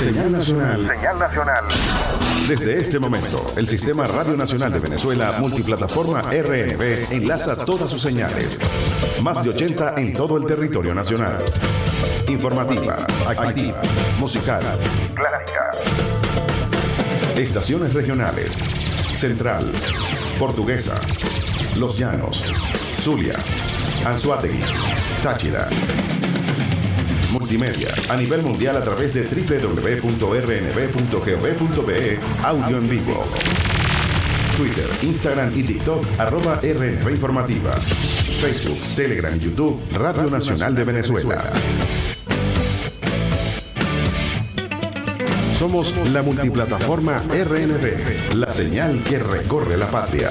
Señal nacional. Señal nacional. Desde este momento, el Sistema Radio Nacional de Venezuela Multiplataforma RNB enlaza todas sus señales. Más de 80 en todo el territorio nacional. Informativa, activa, musical, Clásica. estaciones regionales. Central, Portuguesa, Los Llanos, Zulia, Anzuategui, Táchira. Multimedia a nivel mundial a través de www.rnb.gov.be Audio en vivo. Twitter, Instagram y TikTok arroba RNB Informativa. Facebook, Telegram y YouTube Radio Nacional de Venezuela. Somos la multiplataforma RNB, la señal que recorre la patria.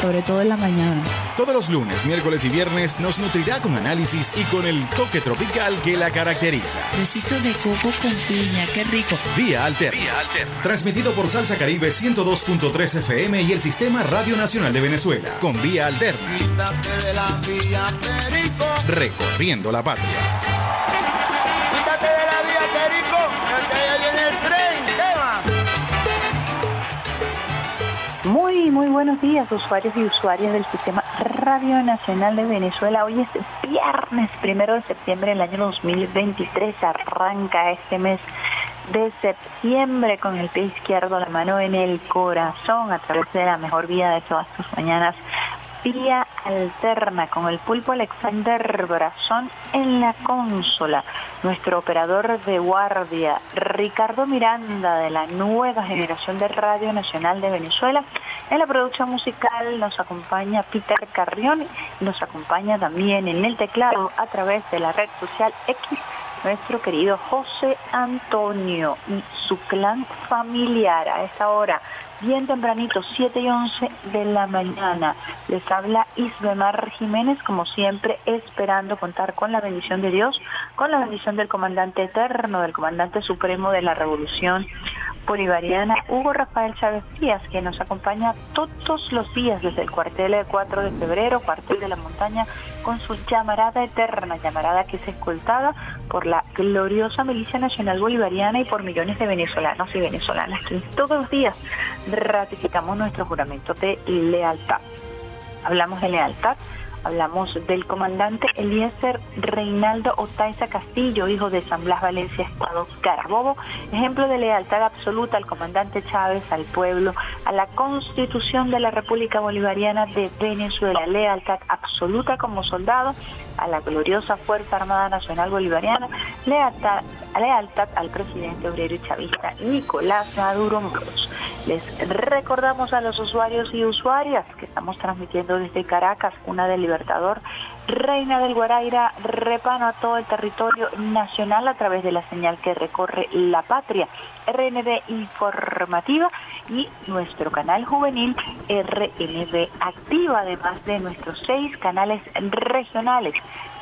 Sobre todo en la mañana. Todos los lunes, miércoles y viernes nos nutrirá con análisis y con el toque tropical que la caracteriza. Besito de coco con piña, qué rico. Vía Alterna. Transmitido por Salsa Caribe 102.3 FM y el Sistema Radio Nacional de Venezuela. Con Vía Alterna. Quítate de la vía, Perico. Recorriendo la patria. Quítate de la vía, Perico. Que viene el tren. Muy, buenos días, usuarios y usuarias del Sistema Radio Nacional de Venezuela. Hoy es viernes primero de septiembre del año 2023. Arranca este mes de septiembre con el pie izquierdo, la mano en el corazón, a través de la mejor vía de todas tus mañanas. Vía alterna con el pulpo Alexander Brazón en la consola. Nuestro operador de guardia, Ricardo Miranda, de la nueva generación de Radio Nacional de Venezuela. En la producción musical nos acompaña Peter Carrión nos acompaña también en el teclado a través de la red social X nuestro querido José Antonio y su clan familiar a esta hora, bien tempranito, 7 y 11 de la mañana. Les habla Isbemar Jiménez, como siempre, esperando contar con la bendición de Dios, con la bendición del comandante eterno, del comandante supremo de la revolución bolivariana, Hugo Rafael Chávez Díaz, que nos acompaña todos los días desde el cuartel de 4 de febrero, cuartel de la montaña, con su llamarada eterna, llamarada que es escoltada por la gloriosa milicia nacional bolivariana y por millones de venezolanos y venezolanas que todos los días ratificamos nuestro juramento de lealtad. Hablamos de lealtad, hablamos del comandante Eliezer Reinaldo Otaiza Castillo, hijo de San Blas Valencia, Estado Carabobo, ejemplo de lealtad absoluta al comandante Chávez, al pueblo, a la constitución de la República Bolivariana de Venezuela, lealtad absoluta como soldado a la gloriosa Fuerza Armada Nacional Bolivariana, lealtad, lealtad al presidente obrero y chavista Nicolás Maduro Moros. Les recordamos a los usuarios y usuarias que estamos transmitiendo desde Caracas, una del Libertador, Reina del Guaraira, repano a todo el territorio nacional a través de la señal que recorre la patria, RNB Informativa y nuestro canal juvenil RNB Activa, además de nuestros seis canales regionales,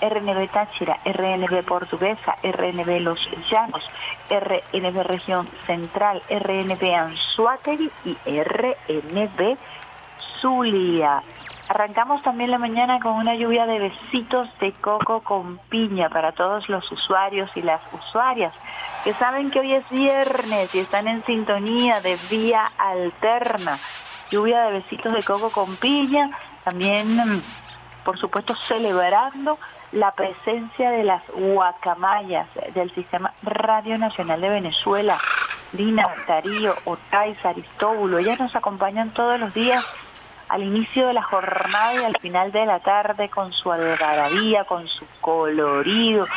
RNB Táchira, RNB Portuguesa, RNB Los Llanos, RNB Región Central, RNB Anzuategui y RNB Zulia. Arrancamos también la mañana con una lluvia de besitos de coco con piña para todos los usuarios y las usuarias que saben que hoy es viernes y están en sintonía de vía alterna. Lluvia de besitos de coco con piña, también por supuesto celebrando la presencia de las guacamayas del Sistema Radio Nacional de Venezuela, Dina, Darío, Otay, Aristóbulo, ellas nos acompañan todos los días al inicio de la jornada y al final de la tarde con su algarabía, con su colorido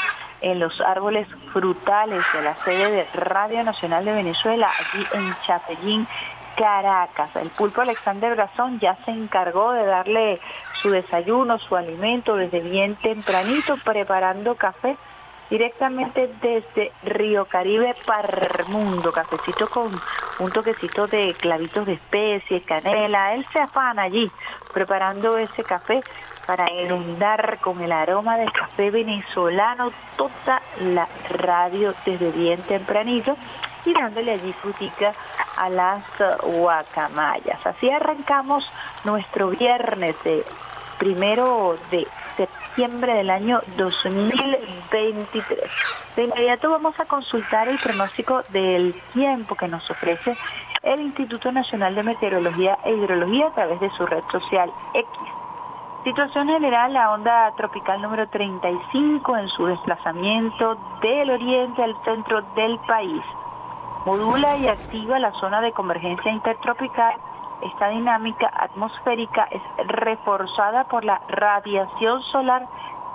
en los árboles frutales de la sede de Radio Nacional de Venezuela, allí en Chapellín, Caracas. El pulpo Alexander Brazón ya se encargó de darle su desayuno, su alimento desde bien tempranito, preparando café directamente desde Río Caribe para el mundo, cafecito con un toquecito de clavitos de especie, canela, él se afana allí preparando ese café para inundar con el aroma del café venezolano toda la radio desde bien tempranito y dándole allí frutica a las guacamayas. Así arrancamos nuestro viernes de primero de septiembre del año 2023. De inmediato vamos a consultar el pronóstico del tiempo que nos ofrece el Instituto Nacional de Meteorología e Hidrología a través de su red social X. Situación general, la onda tropical número 35 en su desplazamiento del oriente al centro del país. Modula y activa la zona de convergencia intertropical esta dinámica atmosférica es reforzada por la radiación solar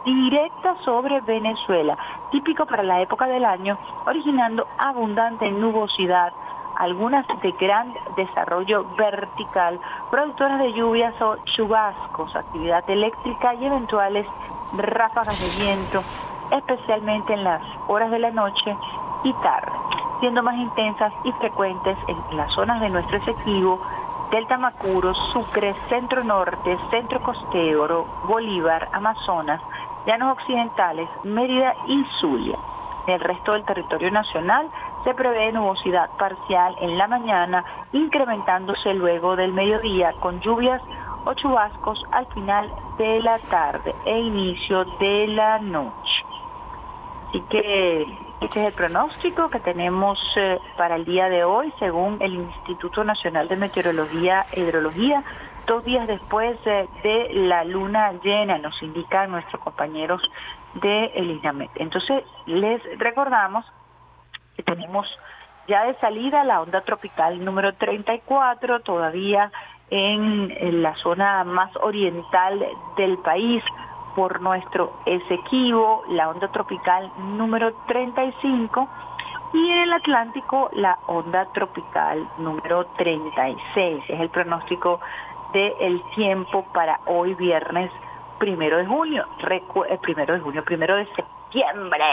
directa sobre Venezuela, típico para la época del año, originando abundante nubosidad, algunas de gran desarrollo vertical, productoras de lluvias o chubascos, actividad eléctrica y eventuales ráfagas de viento, especialmente en las horas de la noche y tarde, siendo más intensas y frecuentes en las zonas de nuestro Esequibo, Delta Macuro, Sucre, Centro Norte, Centro Costero, Bolívar, Amazonas, Llanos Occidentales, Mérida y Zulia. En el resto del territorio nacional se prevé nubosidad parcial en la mañana, incrementándose luego del mediodía con lluvias o chubascos al final de la tarde e inicio de la noche. Así que este es el pronóstico que tenemos eh, para el día de hoy, según el Instituto Nacional de Meteorología e Hidrología, dos días después eh, de la luna llena, nos indican nuestros compañeros de el INAMET. Entonces, les recordamos que tenemos ya de salida la onda tropical número 34, todavía en la zona más oriental del país, por nuestro Esequibo, la onda tropical número 35, y en el Atlántico la onda tropical número 36. Es el pronóstico del tiempo para hoy viernes primero de junio, eh, primero de junio, primero de septiembre.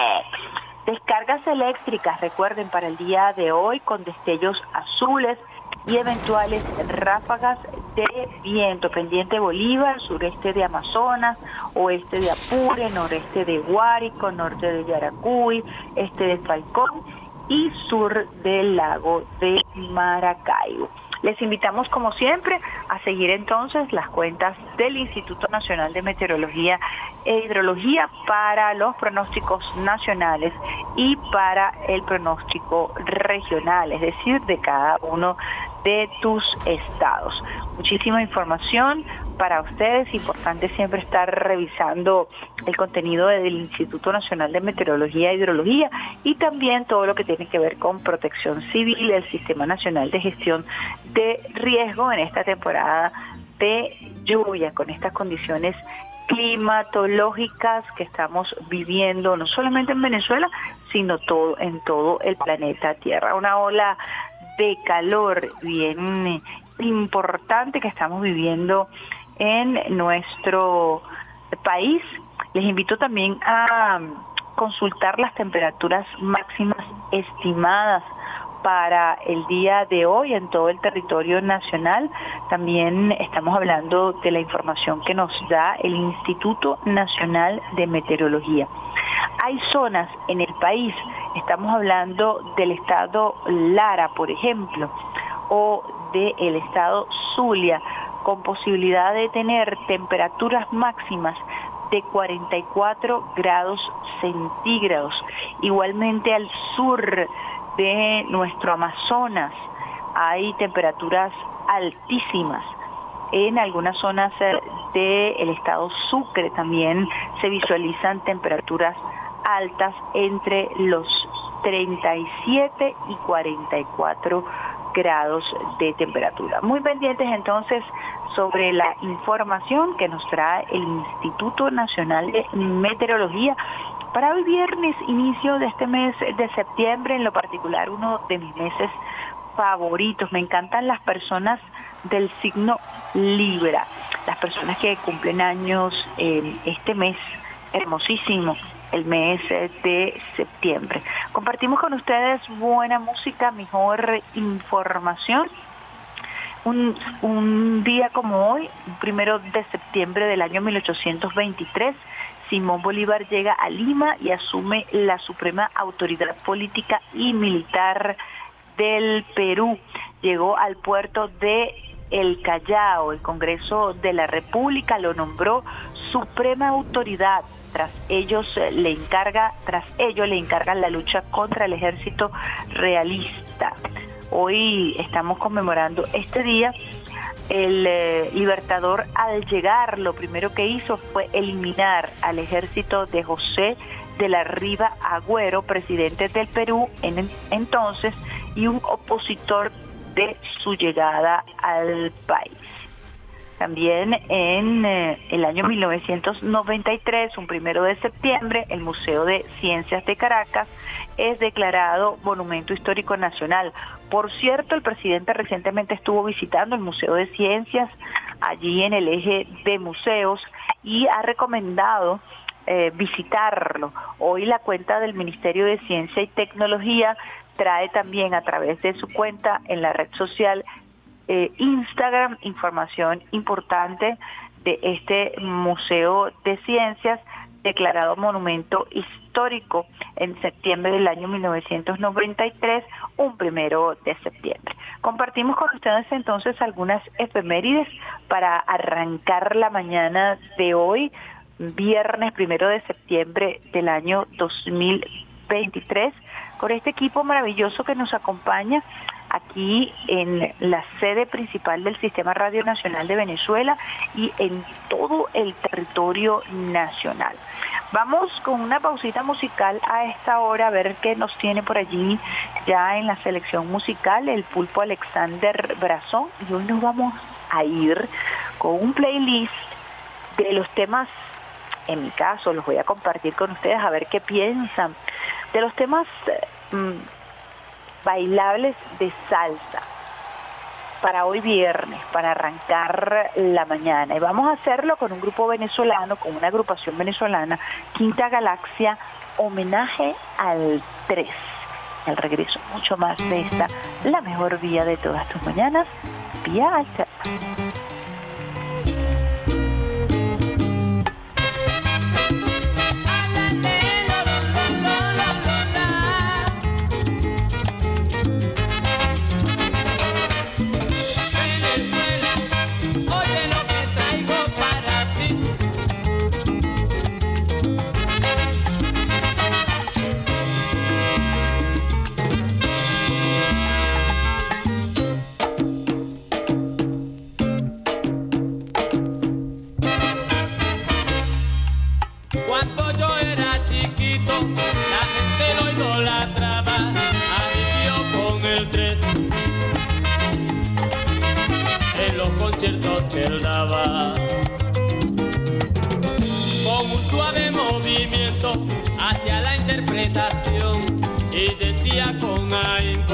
Descargas eléctricas, recuerden, para el día de hoy con destellos azules y eventuales ráfagas de viento pendiente Bolívar, sureste de Amazonas, oeste de Apure, noreste de Guárico, norte de Yaracuy, este de Falcón y sur del lago de Maracaibo. Les invitamos, como siempre, a seguir entonces las cuentas del Instituto Nacional de Meteorología e Hidrología para los pronósticos nacionales y para el pronóstico regional, es decir, de cada uno de tus estados. Muchísima información para ustedes, importante siempre estar revisando el contenido del Instituto Nacional de Meteorología e Hidrología y también todo lo que tiene que ver con protección civil, el Sistema Nacional de Gestión de Riesgo en esta temporada de lluvia, con estas condiciones climatológicas que estamos viviendo, no solamente en Venezuela, sino todo en todo el planeta Tierra. Una ola de calor bien importante que estamos viviendo en nuestro país. Les invito también a consultar las temperaturas máximas estimadas para el día de hoy en todo el territorio nacional. También estamos hablando de la información que nos da el Instituto Nacional de Meteorología. Hay zonas en el país, estamos hablando del estado Lara, por ejemplo, o del estado Zulia, con posibilidad de tener temperaturas máximas de 44 grados centígrados. Igualmente al sur de nuestro Amazonas hay temperaturas altísimas. En algunas zonas del estado Sucre también se visualizan temperaturas altas entre los 37 y 44 grados de temperatura. Muy pendientes entonces sobre la información que nos trae el Instituto Nacional de Meteorología para hoy viernes, inicio de este mes de septiembre, en lo particular uno de mis meses favoritos. Me encantan las personas del signo Libra. las personas que cumplen años este mes hermosísimo, el mes de septiembre. Compartimos con ustedes buena música, mejor información. Un, día como hoy, primero de septiembre del año 1823, Simón Bolívar llega a Lima y asume la suprema autoridad política y militar del Perú. Llegó al puerto de El Callao. El Congreso de la República lo nombró suprema autoridad. Tras ellos eh, le encarga, tras ello le encargan la lucha contra el ejército realista. Hoy estamos conmemorando este día el eh, libertador al llegar lo primero que hizo fue eliminar al ejército de José de la Riva Agüero, presidente del Perú en entonces, y un opositor de su llegada al país. También en eh, el año 1993, un primero de septiembre, el Museo de Ciencias de Caracas es declarado Monumento Histórico Nacional. Por cierto, el presidente recientemente estuvo visitando el Museo de Ciencias allí en el eje de museos y ha recomendado eh, visitarlo. Hoy la cuenta del Ministerio de Ciencia y Tecnología trae también a través de su cuenta en la red social eh, Instagram información importante de este Museo de Ciencias declarado monumento histórico en septiembre del año 1993, un primero de septiembre. Compartimos con ustedes entonces algunas efemérides para arrancar la mañana de hoy, viernes primero de septiembre del año 2023, con este equipo maravilloso que nos acompaña aquí en la sede principal del Sistema Radio Nacional de Venezuela y en todo el territorio nacional. Vamos con una pausita musical a esta hora a ver qué nos tiene por allí ya en la selección musical el pulpo Alexander Brazón y hoy nos vamos a ir con un playlist de los temas, en mi caso los voy a compartir con ustedes a ver qué piensan, de los temas mm, bailables de salsa para hoy viernes, para arrancar la mañana. Y vamos a hacerlo con un grupo venezolano, con una agrupación venezolana, Quinta Galaxia, homenaje al 3. El regreso mucho más de esta, la mejor vía de todas tus mañanas, vía alterna. Con un suave movimiento hacia la interpretación y decía con aire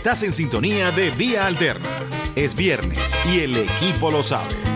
Estás en sintonía de Vía Alterna. Es viernes y el equipo lo sabe.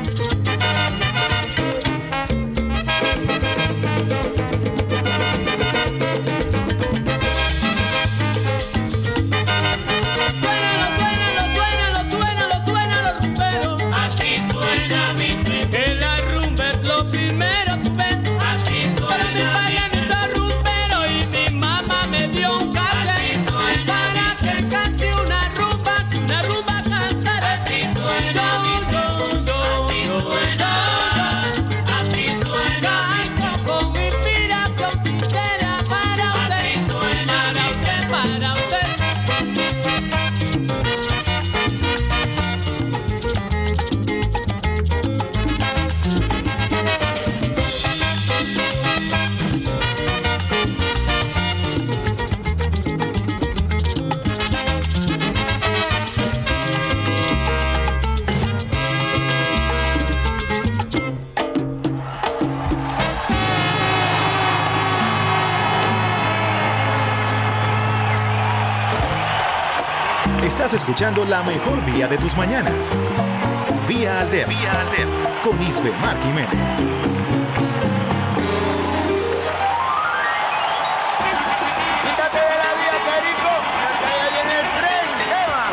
Escuchando la mejor vía de tus mañanas. Vía Alter, Vía Alter, con Isbe Mar Jiménez. Quítate de la vía, Perico, que allá viene el tren, Eva.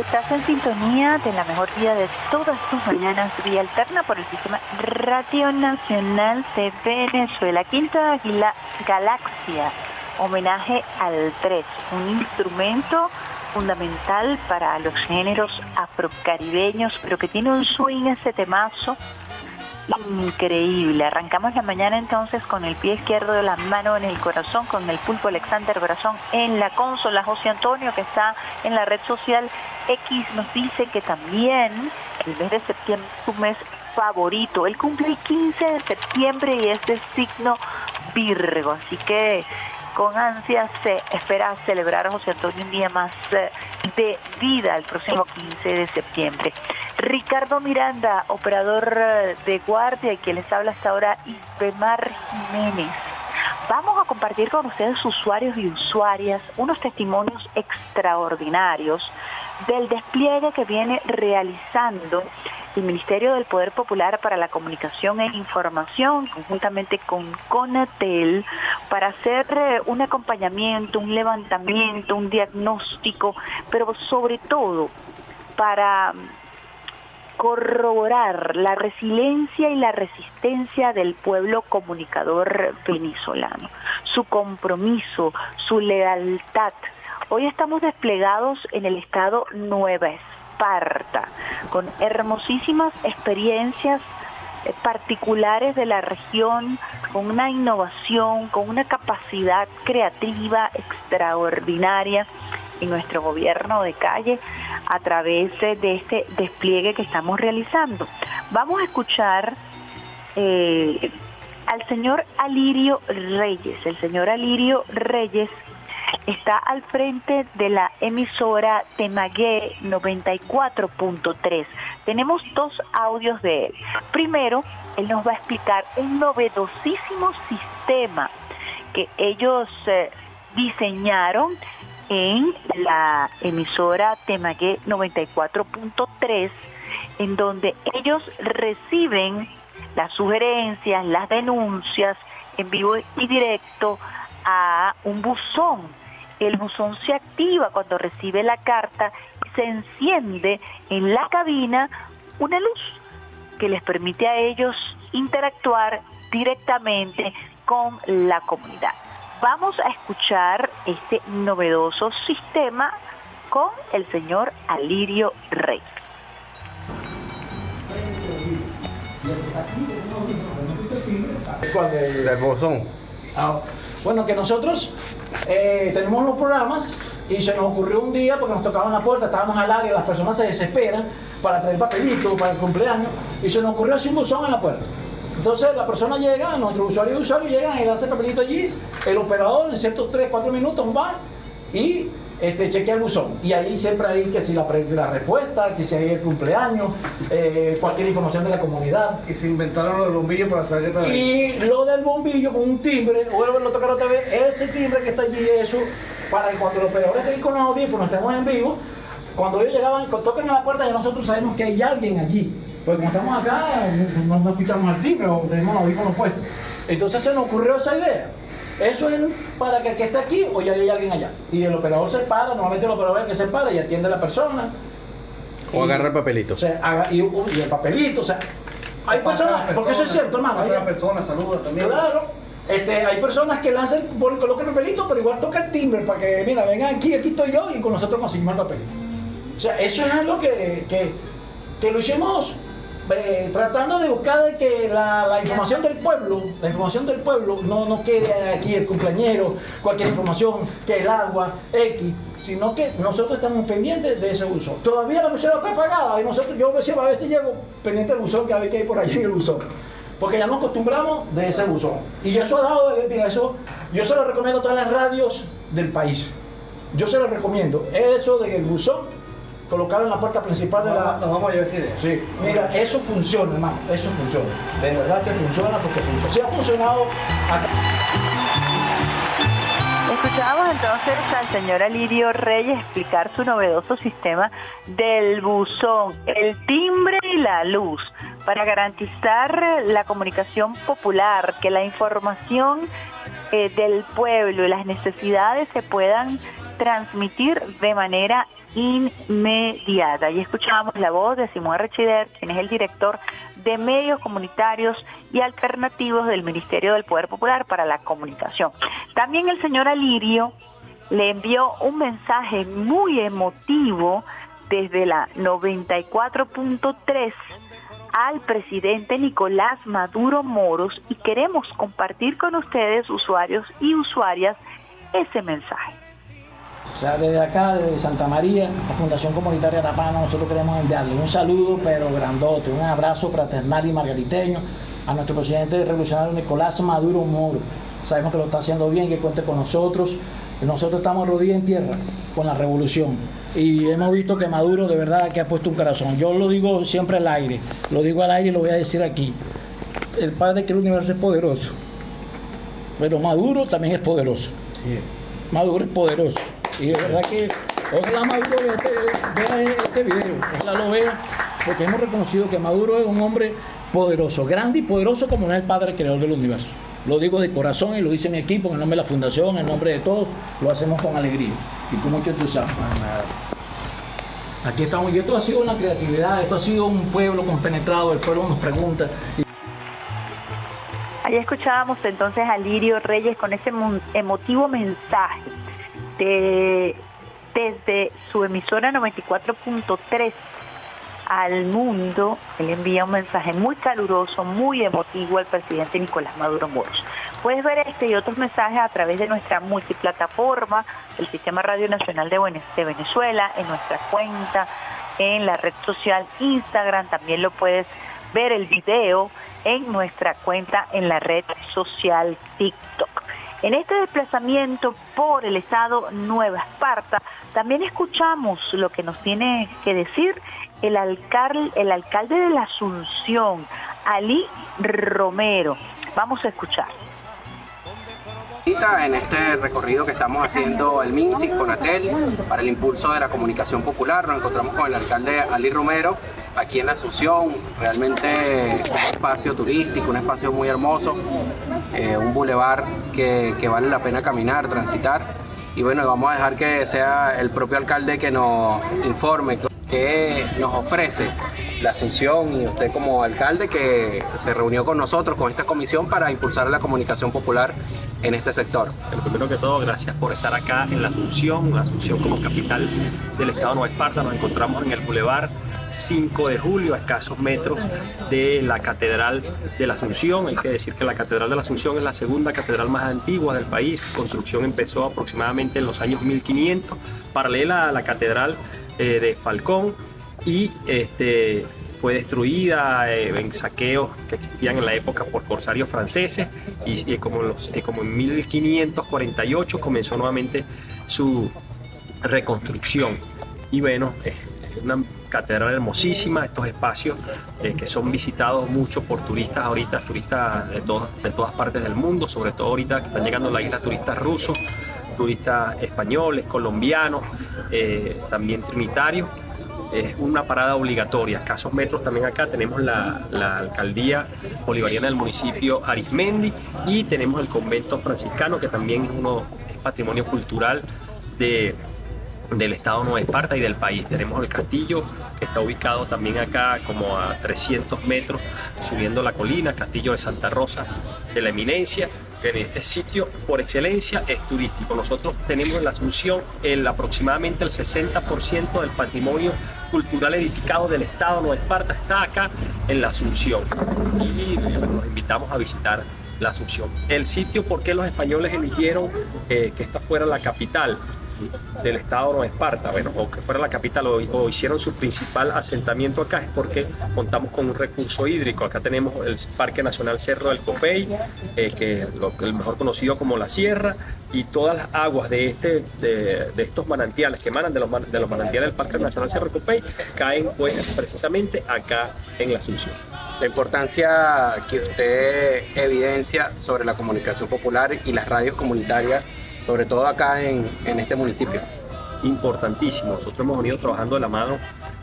Estás en sintonía de la mejor vía de todas tus mañanas, vía alterna por el sistema Radio Nacional de Venezuela, Quinta Águila Galaxia homenaje al 3, un instrumento fundamental para los géneros afrocaribeños, pero que tiene un swing ese temazo increíble. Arrancamos la mañana entonces con el pie izquierdo de la mano en el corazón, con el pulpo Alexander Brazón en la consola. José Antonio, que está en la red social X, nos dice que también el mes de septiembre es su mes favorito. Él cumple el 15 de septiembre y es de signo Virgo, así que con ansias se espera celebrar a José Antonio un día más eh, de vida el próximo 15 de septiembre. Ricardo Miranda, operador eh, de guardia y quien les habla hasta ahora, Isbemar Jiménez. Vamos a compartir con ustedes, usuarios y usuarias, unos testimonios extraordinarios del despliegue que viene realizando el Ministerio del Poder Popular para la Comunicación e Información, conjuntamente con CONATEL, para hacer eh, un acompañamiento, un levantamiento, un diagnóstico, pero sobre todo para corroborar la resiliencia y la resistencia del pueblo comunicador venezolano, su compromiso, su lealtad. Hoy estamos desplegados en el estado Nueva Esparta, con hermosísimas experiencias eh, particulares de la región, con una innovación, con una capacidad creativa extraordinaria en nuestro gobierno de calle a través de este despliegue que estamos realizando. Vamos a escuchar eh, al señor Alirio Reyes. El señor Alirio Reyes está al frente de la emisora Temagué 94.3. Tenemos dos audios de él. Primero, él nos va a explicar un novedosísimo sistema que ellos eh, diseñaron en la emisora Temagué 94.3, en donde ellos reciben las sugerencias, las denuncias en vivo y directo a un buzón. El buzón se activa cuando recibe la carta y se enciende en la cabina una luz que les permite a ellos interactuar directamente con la comunidad. Vamos a escuchar este novedoso sistema con el señor Alirio Rey. ¿Cuál del, del buzón? Ah, bueno, que nosotros eh, tenemos los programas y se nos ocurrió un día porque nos tocaban la puerta, estábamos al área, las personas se desesperan para traer papelitos para el cumpleaños y se nos ocurrió hacer un buzón en la puerta. Entonces la persona llega, nuestro usuario y usuario llegan y le hace el papelito allí, el operador en ciertos 3, 4 minutos va y este, chequea el buzón. Y ahí siempre hay que si la, la respuesta, que si hay el cumpleaños, eh, cualquier información de la comunidad. Y se inventaron los bombillos para saber estaba ahí. Y lo del bombillo con un timbre, vuelvo a tocar otra vez, ese timbre que está allí, eso, para que cuando los operadores estén con los audífonos, estemos en vivo, cuando ellos llegaban, tocan a la puerta, ya nosotros sabemos que hay alguien allí. Porque como estamos acá, no nos escuchamos el timbre o tenemos los audífonos puestos. Entonces se nos ocurrió esa idea. Eso es para que el que está aquí o ya hay alguien allá. Y el operador se para, normalmente el operador es el que se para y atiende a la persona. O Y- agarra el papelito. o sea, haga- y, y el papelito, o sea, hay personas, porque eso es cierto, hermano. Hay- la persona, saluda también. Claro. Este, hay personas que lanzan, colocan el papelito, pero igual toca el timbre para que, mira, vengan aquí, aquí estoy yo y con nosotros conseguimos el papelito. O sea, eso es algo que, que, que lo hicimos tratando de buscar de que la, información del pueblo, la información del pueblo no, no quede aquí el cumpleañero, cualquier información, que el agua, X, sino que nosotros estamos pendientes de ese buzón. Todavía la emisora está apagada y nosotros, yo a veces llego pendiente del buzón que a ver hay por allí en el buzón. Porque ya nos acostumbramos de ese buzón. Y eso ha dado, eh, mira, eso, yo se lo recomiendo a todas las radios del país. Yo se lo recomiendo. Eso del buzón, colocarlo en la puerta principal de la, Nos vamos a llevar esa idea. Sí, mira, eso funciona, hermano, eso funciona. De verdad que funciona porque funciona. Sí ha funcionado acá. Escuchábamos entonces al señor Alirio Reyes explicar su novedoso sistema del buzón, el timbre y la luz, para garantizar la comunicación popular, que la información eh, del pueblo y las necesidades se puedan transmitir de manera inmediata. Y escuchábamos la voz de Simón Rechider, quien es el director de medios comunitarios y alternativos del Ministerio del Poder Popular para la Comunicación. También el señor Alirio le envió un mensaje muy emotivo desde la 94.3 al presidente Nicolás Maduro Moros y queremos compartir con ustedes, usuarios y usuarias, ese mensaje. O sea, desde acá, desde Santa María, la Fundación Comunitaria Rapana, nosotros queremos enviarle un saludo, pero grandote, un abrazo fraternal y margariteño a nuestro presidente revolucionario Nicolás Maduro Moro. Sabemos que lo está haciendo bien, que cuente con nosotros. Nosotros estamos rodillas en tierra con la revolución y hemos visto que Maduro de verdad que ha puesto un corazón. Yo lo digo siempre al aire, lo digo al aire y lo voy a decir aquí. El Padre que el universo es poderoso, pero Maduro también es poderoso. Maduro es poderoso. Y de verdad que ojalá Maduro vea este, vea este video, ojalá lo vea porque hemos reconocido que Maduro es un hombre poderoso, grande y poderoso como no es el padre creador del universo. Lo digo de corazón y lo dice mi equipo, en el nombre de la fundación, en nombre de todos, lo hacemos con alegría y con mucho entusiasmo. Aquí estamos, y esto ha sido una creatividad, esto ha sido un pueblo compenetrado, el pueblo nos pregunta. Ahí escuchábamos entonces a Lirio Reyes con ese emotivo mensaje de, desde su emisora 94.3 al mundo. Él envía un mensaje muy caluroso, muy emotivo al presidente Nicolás Maduro Moros. Puedes ver este y otros mensajes a través de nuestra multiplataforma, el Sistema Radio Nacional de Venezuela, en nuestra cuenta, en la red social Instagram. También lo puedes ver el video en nuestra cuenta en la red social TikTok. En este desplazamiento por el estado Nueva Esparta, también escuchamos lo que nos tiene que decir el alcalde, de la Asunción, Ali Romero. Vamos a escuchar. En este recorrido que estamos haciendo el MINSIC con ATEL para el impulso de la comunicación popular, nos encontramos con el alcalde Ali Romero aquí en Asunción, realmente un espacio turístico, un espacio muy hermoso, eh, un bulevar que vale la pena caminar, transitar y bueno, vamos a dejar que sea el propio alcalde que nos informe qué nos ofrece la Asunción y usted como alcalde que se reunió con nosotros, con esta comisión para impulsar la comunicación popular en este sector. Pero primero que todo, gracias por estar acá en la Asunción, Asunción como capital del estado de Nueva Esparta. Nos encontramos en el Boulevard 5 de julio, a escasos metros de la Catedral de la Asunción. Hay que decir que la Catedral de la Asunción es la segunda catedral más antigua del país. Construcción empezó aproximadamente en los años 1500, paralela a la Catedral eh, de Falcón y este, fue destruida eh, en saqueos que existían en la época por corsarios franceses y, y como, los, y como en 1548 comenzó nuevamente su reconstrucción. Y bueno, es una catedral hermosísima, estos espacios eh, que son visitados mucho por turistas ahorita, turistas de, todas de todas partes del mundo, sobre todo ahorita que están llegando a la isla turistas rusos, turistas españoles, colombianos, eh, también trinitarios es una parada obligatoria. Escasos metros también acá tenemos la, alcaldía bolivariana del municipio Arismendi y tenemos el convento franciscano que también es uno patrimonio cultural de, del estado Nueva Esparta y del país. Tenemos el castillo que está ubicado también acá como a 300 metros subiendo la colina, castillo de Santa Rosa de la Eminencia. En este sitio por excelencia es turístico. Nosotros tenemos en la Asunción el, aproximadamente el 60% del patrimonio cultural edificado del estado Nueva Esparta está acá en la Asunción. Y bueno, los invitamos a visitar la Asunción. El sitio, ¿por qué los españoles eligieron eh, que esta fuera la capital? Del estado de Nueva Esparta, bueno, o que fuera la capital, o, hicieron su principal asentamiento acá, es porque contamos con un recurso hídrico. Acá tenemos el Parque Nacional Cerro del Copey, eh, que lo, el mejor conocido como la Sierra, y todas las aguas de, este, de, de estos manantiales que emanan de los, de los manantiales del Parque Nacional Cerro del Copey caen pues precisamente acá en la Asunción. La importancia que usted evidencia sobre la comunicación popular y las radios comunitarias sobre todo acá en, en, este municipio. Importantísimo. Nosotros hemos venido trabajando de la mano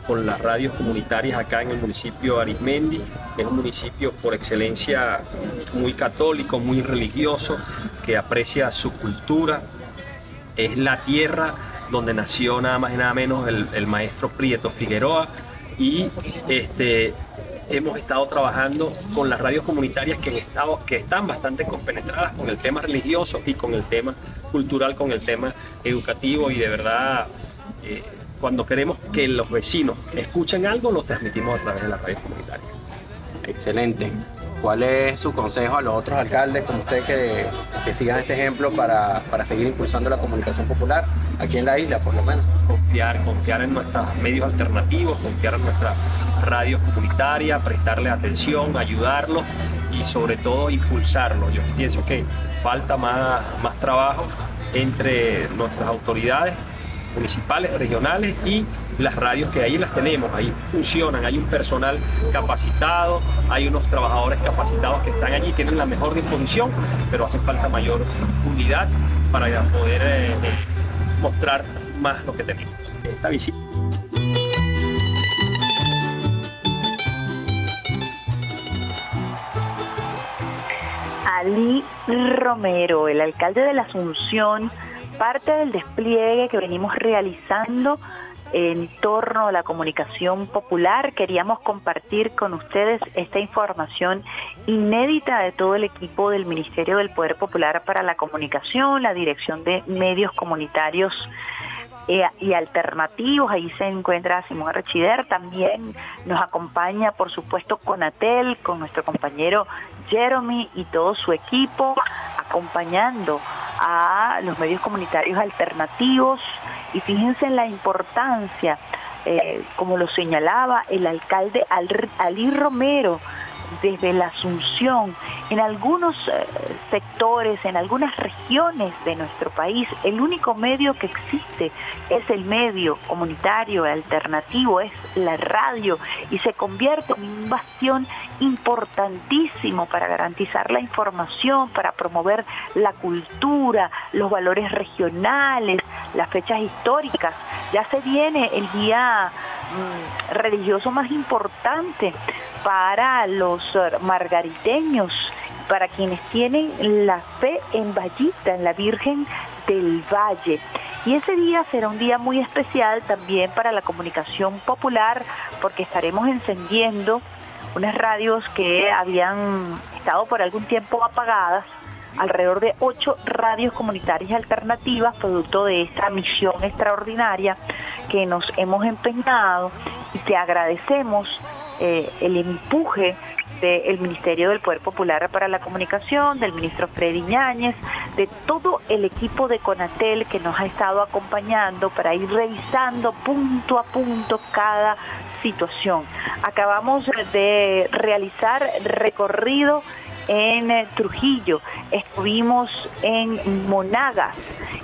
con las radios comunitarias acá en el municipio de Arismendi, es un municipio por excelencia muy católico, muy religioso, que aprecia su cultura. Es la tierra donde nació nada más y nada menos el, el maestro Prieto Figueroa y este, hemos estado trabajando con las radios comunitarias que, estado, que están bastante compenetradas con el tema religioso y con el tema cultural, con el tema educativo y de verdad eh, cuando queremos que los vecinos escuchen algo lo transmitimos a través de las radios comunitarias. Excelente. ¿Cuál es su consejo a los otros alcaldes como usted que, que sigan este ejemplo para, para, seguir impulsando la comunicación popular aquí en la isla, por lo menos? Confiar, confiar en nuestros medios alternativos, confiar en nuestra radio comunitaria, prestarle atención, ayudarlos y sobre todo impulsarlo. Yo pienso que falta más, más trabajo entre nuestras autoridades municipales, regionales y las radios que ahí las tenemos, ahí funcionan, hay un personal capacitado, hay unos trabajadores capacitados que están allí, tienen la mejor disposición, pero hace falta mayor unidad para poder eh, mostrar más lo que tenemos. Esta visita. Ali Romero, el alcalde de la Asunción, parte del despliegue que venimos realizando en torno a la comunicación popular. Queríamos compartir con ustedes esta información inédita de todo el equipo del Ministerio del Poder Popular para la Comunicación, la Dirección de Medios Comunitarios eh, y alternativos. Ahí se encuentra Simón Rechider, también nos acompaña, por supuesto, Conatel, con nuestro compañero Jeremy y todo su equipo, acompañando a los medios comunitarios alternativos. Y fíjense en la importancia, eh, como lo señalaba el alcalde Ali Romero, desde la Asunción, en algunos eh, sectores, en algunas regiones de nuestro país, el único medio que existe es el medio comunitario alternativo, es la radio, y se convierte en un bastión importantísimo para garantizar la información, para promover la cultura, los valores regionales, las fechas históricas. Ya se viene el día mm, religioso más importante para los margariteños, para quienes tienen la fe en Vallita, en la Virgen del Valle. Y ese día será un día muy especial también para la comunicación popular porque estaremos encendiendo unas radios que habían estado por algún tiempo apagadas, alrededor de ocho radios comunitarias alternativas, producto de esta misión extraordinaria que nos hemos empeñado y que agradecemos eh, el empuje del Ministerio del Poder Popular para la Comunicación, del ministro Freddy Ñáñez, de todo el equipo de Conatel que nos ha estado acompañando para ir revisando punto a punto cada situación. Acabamos de realizar recorrido en eh, Trujillo, estuvimos en Monagas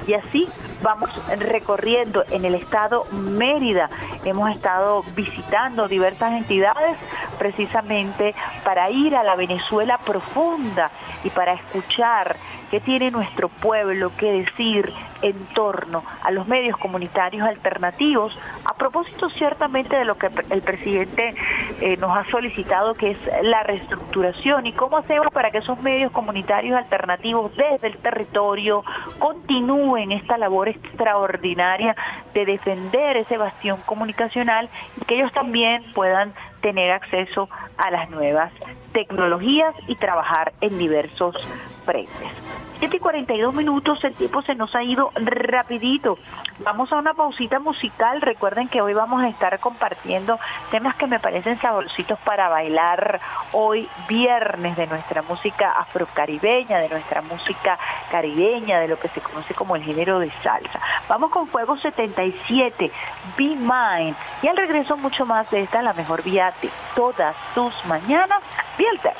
y así vamos recorriendo en el estado Mérida. Hemos estado visitando diversas entidades precisamente para ir a la Venezuela profunda y para escuchar qué tiene nuestro pueblo que decir en torno a los medios comunitarios alternativos, a propósito ciertamente de lo que el presidente eh, nos ha solicitado, que es la reestructuración y cómo hacemos para que esos medios comunitarios alternativos desde el territorio continúen esta labor extraordinaria de defender ese bastión comunicacional y que ellos también puedan tener acceso a las nuevas tecnologías y trabajar en diversos frentes. 7 y 42 minutos, el tiempo se nos ha ido rapidito. Vamos a una pausita musical. Recuerden que hoy vamos a estar compartiendo temas que me parecen saborcitos para bailar hoy viernes de nuestra música afrocaribeña, de nuestra música caribeña, de lo que se conoce como el género de salsa. Vamos con Fuego 77, Be Mine. Y al regreso mucho más de esta, la mejor vía todas sus mañanas, Viernes.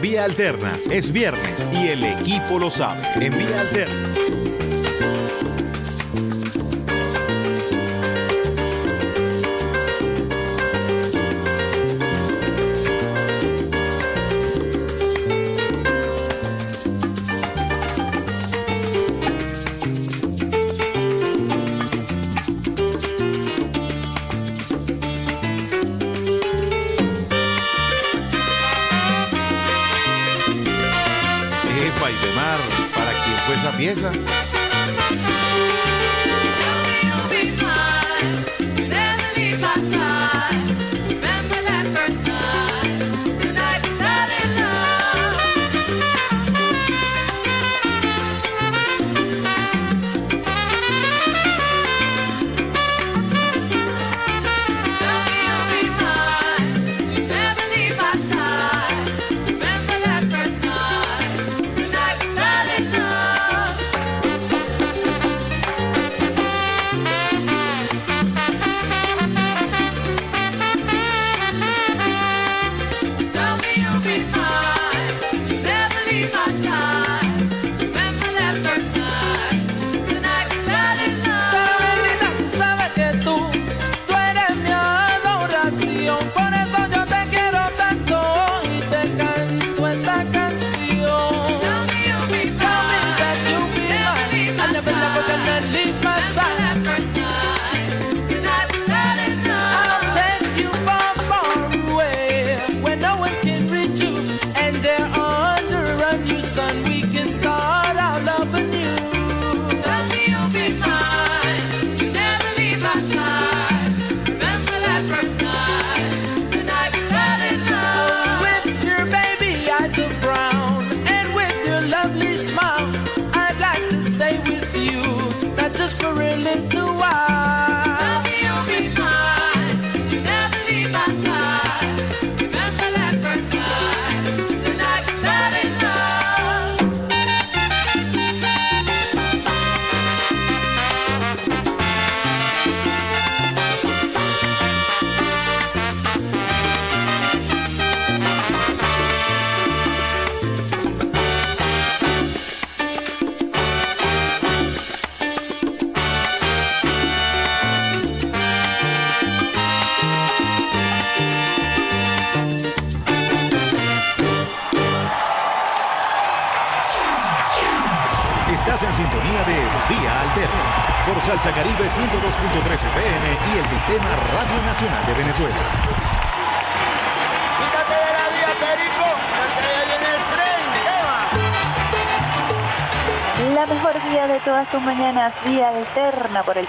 Vía Alterna es viernes y el equipo lo sabe. En Vía Alterna.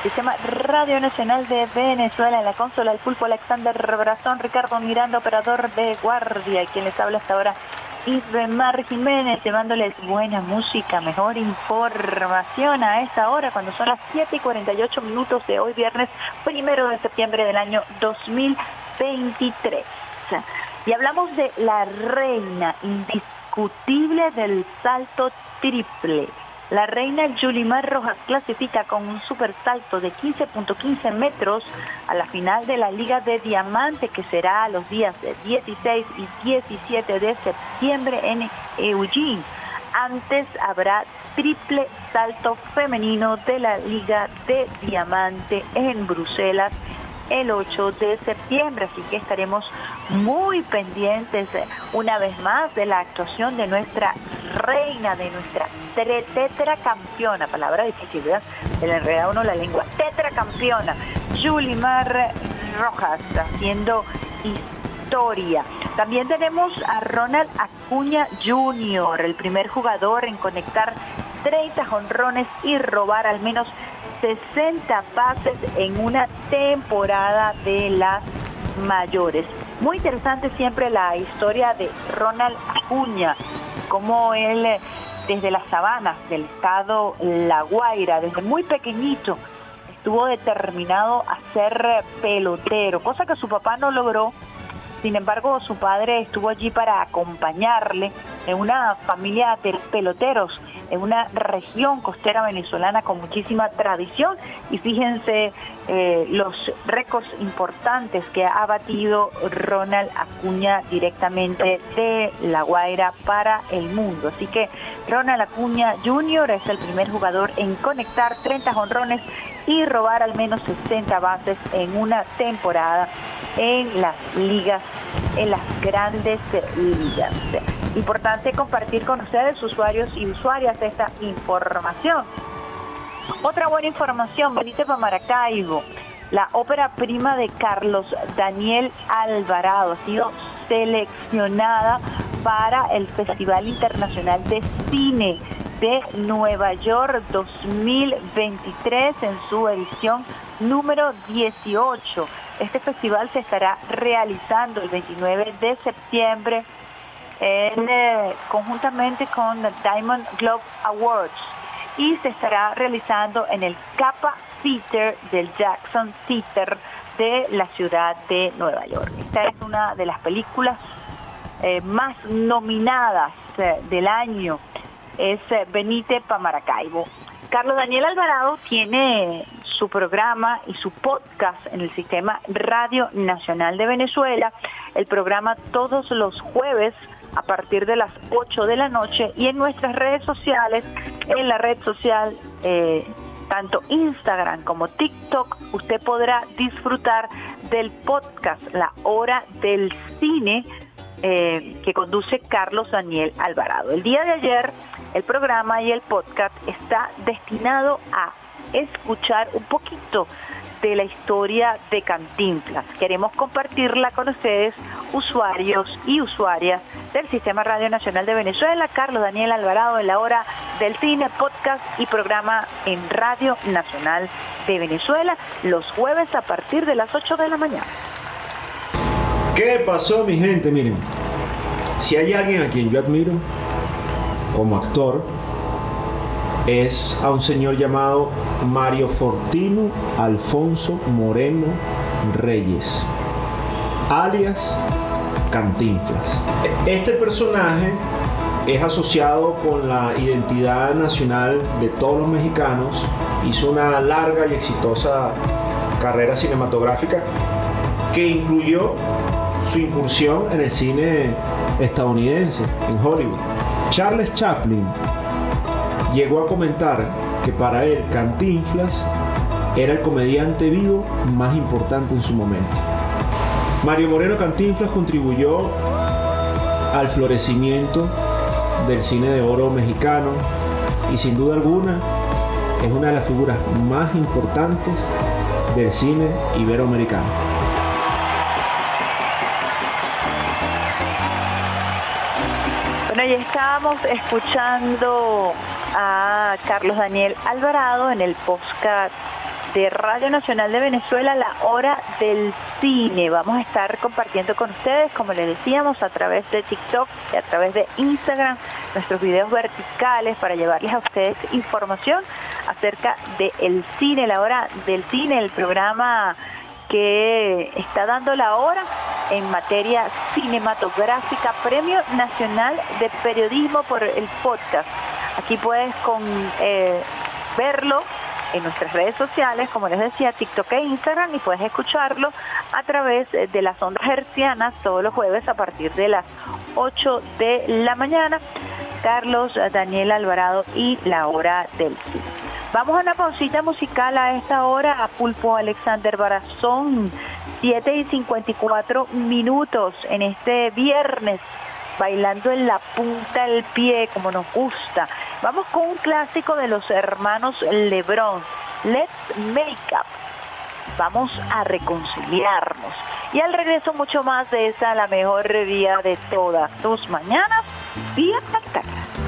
Sistema Radio Nacional de Venezuela, en la consola, el pulpo Alexander Brazón, Ricardo Miranda, operador de guardia, quien les habla hasta ahora, Isbemar Jiménez, llevándoles buena música, mejor información a esta hora, cuando son las 7 y 48 minutos de hoy, viernes primero de septiembre del año 2023. Y hablamos de la reina indiscutible del salto triple. La reina Yulimar Rojas clasifica con un super salto de 15.15 metros a la final de la Liga de Diamante que será a los días de 16 y 17 de septiembre en Eugene. Antes habrá triple salto femenino de la Liga de Diamante en Bruselas el 8 de septiembre, así que estaremos muy pendientes una vez más de la actuación de nuestra reina, de nuestra tetracampeona, palabra difícil, ¿verdad? Se le enreda uno la lengua, tetracampeona, Yulimar Rojas, haciendo historia. También tenemos a Ronald Acuña Jr., el primer jugador en conectar 30 jonrones y robar al menos 60 pases en una temporada de las mayores. Muy interesante siempre la historia de Ronald Acuña, cómo él eh, desde las sabanas del estado La Guaira, desde muy pequeñito, estuvo determinado a ser eh, pelotero, cosa que su papá no logró. Sin embargo, su padre estuvo allí para acompañarle en una familia de peloteros, en una región costera venezolana con muchísima tradición. Y fíjense eh, los récords importantes que ha batido Ronald Acuña directamente de La Guaira para el mundo. Así que Ronald Acuña Jr. es el primer jugador en conectar 30 jonrones y robar al menos 60 bases en una temporada en las ligas, en las grandes ligas. Importante compartir con ustedes, usuarios y usuarias, esta información. Otra buena información, venite para Maracaibo. La ópera prima de Carlos Daniel Alvarado ha sido seleccionada para el Festival Internacional de Cine de Nueva York 2023 en su edición número 18. Este festival se estará realizando el 29 de septiembre eh, conjuntamente con Diamond Globe Awards y se estará realizando en el Kappa Theater del Jackson Theater de la ciudad de Nueva York. Esta es una de las películas eh, más nominadas eh, del año, es eh, Benite pa Maracaibo. Carlos Daniel Alvarado tiene su programa y su podcast en el sistema Radio Nacional de Venezuela, el programa todos los jueves a partir de las 8 de la noche y en nuestras redes sociales, en la red social eh, tanto Instagram como TikTok, usted podrá disfrutar del podcast La Hora del Cine eh, que conduce Carlos Daniel Alvarado. El día de ayer, el programa y el podcast está destinado a escuchar un poquito de la historia de Cantinflas. Queremos compartirla con ustedes, usuarios y usuarias del Sistema Radio Nacional de Venezuela. Carlos Daniel Alvarado en la hora del cine, podcast y programa en Radio Nacional de Venezuela, los jueves a partir de las 8 de la mañana. ¿Qué pasó, mi gente? Miren, si hay alguien a quien yo admiro como actor, es a un señor llamado Mario Fortino Alfonso Moreno Reyes, alias Cantinflas. Este personaje es asociado con la identidad nacional de todos los mexicanos, hizo una larga y exitosa carrera cinematográfica que incluyó su incursión en el cine estadounidense, en Hollywood. Charles Chaplin llegó a comentar que para él Cantinflas era el comediante vivo más importante en su momento. Mario Moreno Cantinflas contribuyó al florecimiento del cine de oro mexicano y sin duda alguna es una de las figuras más importantes del cine iberoamericano. Bueno, ya estábamos escuchando a Carlos Daniel Alvarado en el podcast de Radio Nacional de Venezuela, la hora del cine. Vamos a estar compartiendo con ustedes, como les decíamos, a través de TikTok y a través de Instagram, nuestros videos verticales para llevarles a ustedes información acerca del cine, la hora del cine, el programa que está dando la hora en materia cinematográfica, Premio Nacional de Periodismo por el podcast. Aquí puedes con, eh, verlo en nuestras redes sociales, como les decía, TikTok e Instagram, y puedes escucharlo a través de las ondas hercianas todos los jueves a partir de las 8 de la mañana. Carlos Daniel Alvarado y la hora del cine. Vamos a una pausita musical a esta hora a Pulpo Alexander Barazón, 7 y 54 minutos en este viernes, bailando en la punta del pie como nos gusta. Vamos con un clásico de los hermanos Lebron, Let's Make Up. Vamos a reconciliarnos. Y al regreso mucho más de esa, la mejor vía de todas tus mañanas, vía Tactaca.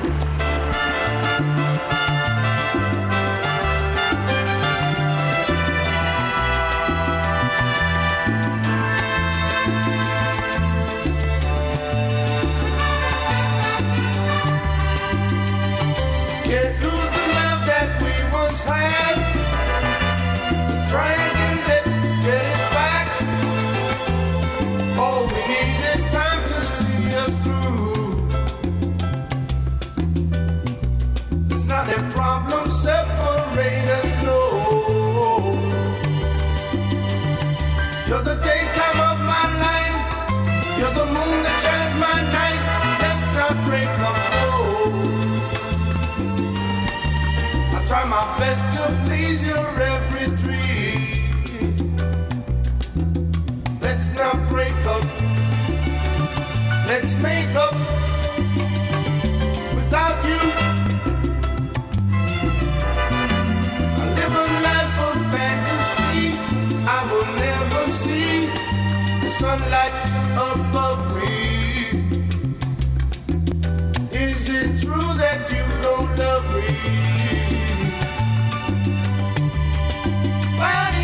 Love that we once had. Get it back. All we need is time to see us through. It's not a problem separate us, no. You're the daytime of my life. You're the moon that shines my night. Let's not break up, try my best to please your every dream. Let's not break up. Let's make up without you. I live a life of fantasy. I will never see the sunlight above me. Is it true that you don't love me? Friday.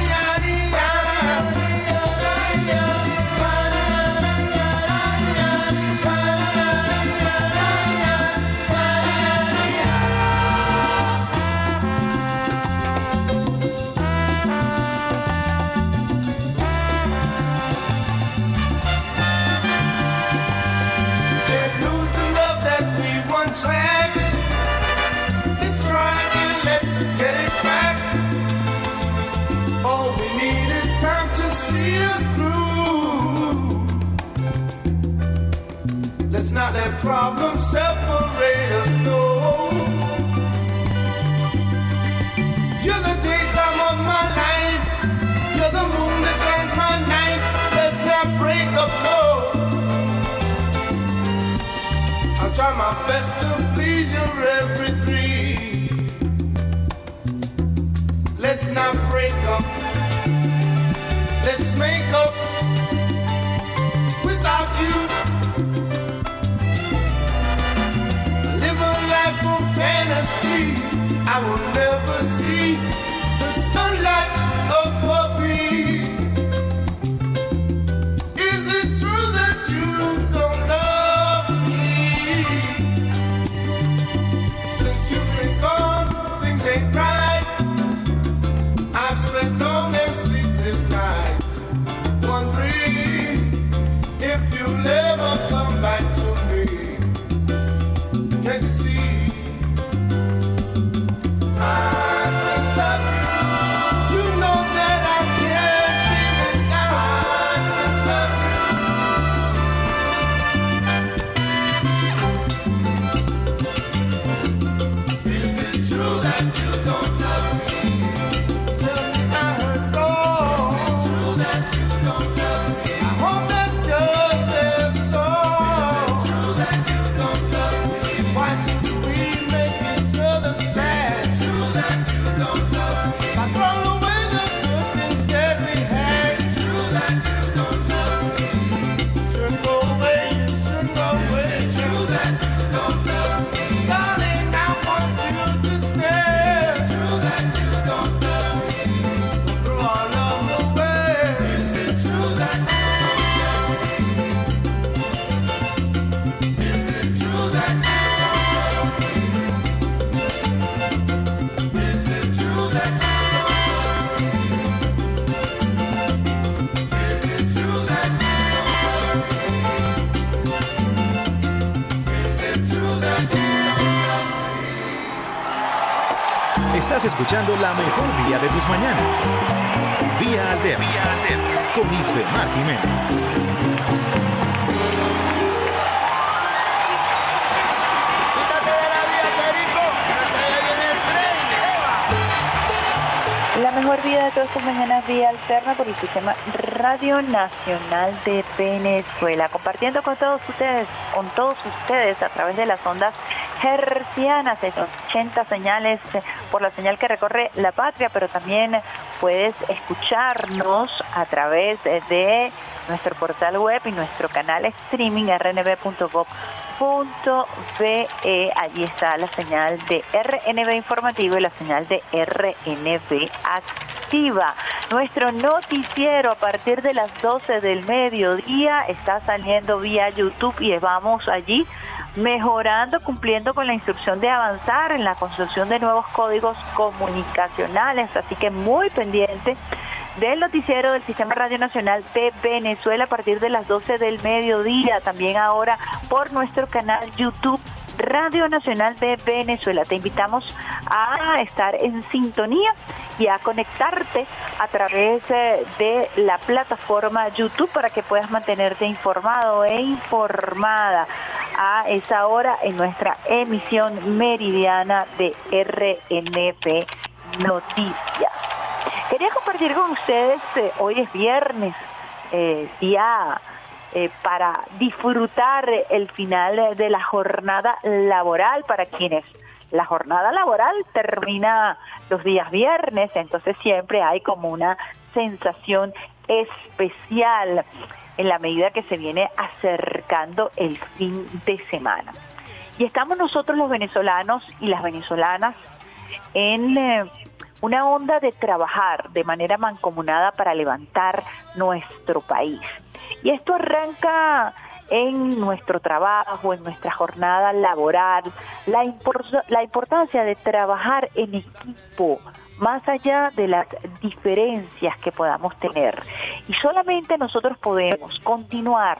Escuchando la mejor vía de tus mañanas. Vía Alterna. Vía Alterna. Con Isbe Mar Jiménez. La mejor vida de todas tus mañanas vía alterna por el sistema Radio Nacional de Venezuela, compartiendo con todos ustedes, con todos ustedes a través de las ondas hercianas, esos 80 señales por la señal que recorre la patria, pero también puedes escucharnos a través de nuestro portal web y nuestro canal streaming rnb.gov.be. Allí está la señal de RNB informativo y la señal de RNB activa. Nuestro noticiero a partir de las 12 del mediodía está saliendo vía YouTube y vamos allí mejorando, cumpliendo con la instrucción de avanzar en la construcción de nuevos códigos comunicacionales. Así que muy pendiente del noticiero del Sistema Radio Nacional de Venezuela a partir de las 12 del mediodía, también ahora por nuestro canal YouTube Radio Nacional de Venezuela. Te invitamos a estar en sintonía y a conectarte a través eh, de la plataforma YouTube para que puedas mantenerte informado e informada a esa hora en nuestra emisión meridiana de RNP Noticias. Quería compartir con ustedes, eh, hoy es viernes, eh, día eh, para disfrutar el final de la jornada laboral para quienes la jornada laboral termina los días viernes, entonces siempre hay como una sensación especial en la medida que se viene acercando el fin de semana. Y estamos nosotros los venezolanos y las venezolanas en eh, una onda de trabajar de manera mancomunada para levantar nuestro país. Y esto arranca en nuestro trabajo, en nuestra jornada laboral, la, la importancia de trabajar en equipo, más allá de las diferencias que podamos tener. Y solamente nosotros podemos continuar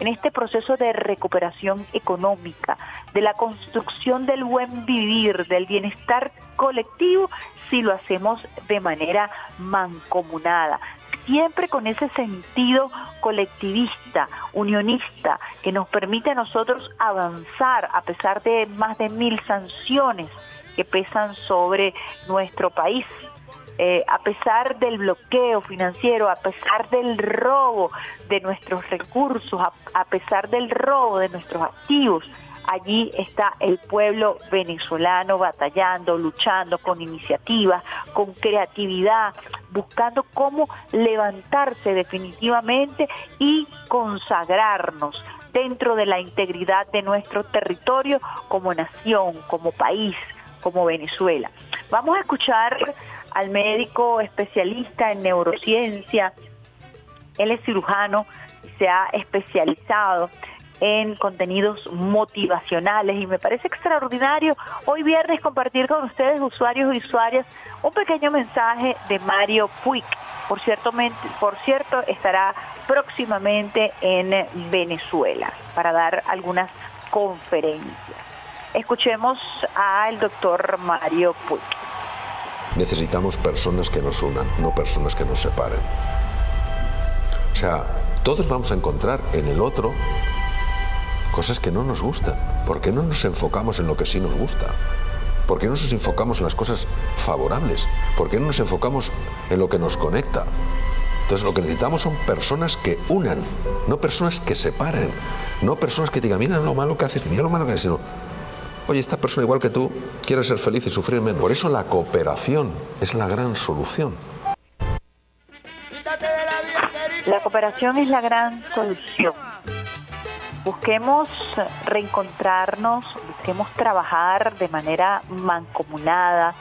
en este proceso de recuperación económica, de la construcción del buen vivir, del bienestar colectivo, si lo hacemos de manera mancomunada, siempre con ese sentido colectivista, unionista, que nos permite a nosotros avanzar a pesar de más de mil sanciones que pesan sobre nuestro país. Eh, a pesar del bloqueo financiero, a pesar del robo de nuestros recursos, a pesar del robo de nuestros activos, Allí está el pueblo venezolano batallando, luchando con iniciativas, con creatividad, buscando cómo levantarse definitivamente y consagrarnos dentro de la integridad de nuestro territorio como nación, como país, como Venezuela. Vamos a escuchar al médico especialista en neurociencia. Él es cirujano, se ha especializado en contenidos motivacionales y me parece extraordinario hoy viernes compartir con ustedes usuarios y usuarias un pequeño mensaje de Mario Puig. Por cierto, por cierto, estará próximamente en Venezuela para dar algunas conferencias. Escuchemos al doctor Mario Puig. Necesitamos personas que nos unan, no personas que nos separen. O sea, todos vamos a encontrar en el otro cosas que no nos gustan. ¿Por qué no nos enfocamos en lo que sí nos gusta? ¿Por qué no nos enfocamos en las cosas favorables? ¿Por qué no nos enfocamos en lo que nos conecta? Entonces lo que necesitamos son personas que unan, no personas que separen, no personas que digan, mira lo malo que haces, mira lo malo que haces, sino, oye, esta persona igual que tú quiere ser feliz y sufrir menos. Por eso la cooperación es la gran solución. La cooperación es la gran solución. Busquemos reencontrarnos, busquemos trabajar de manera mancomunada,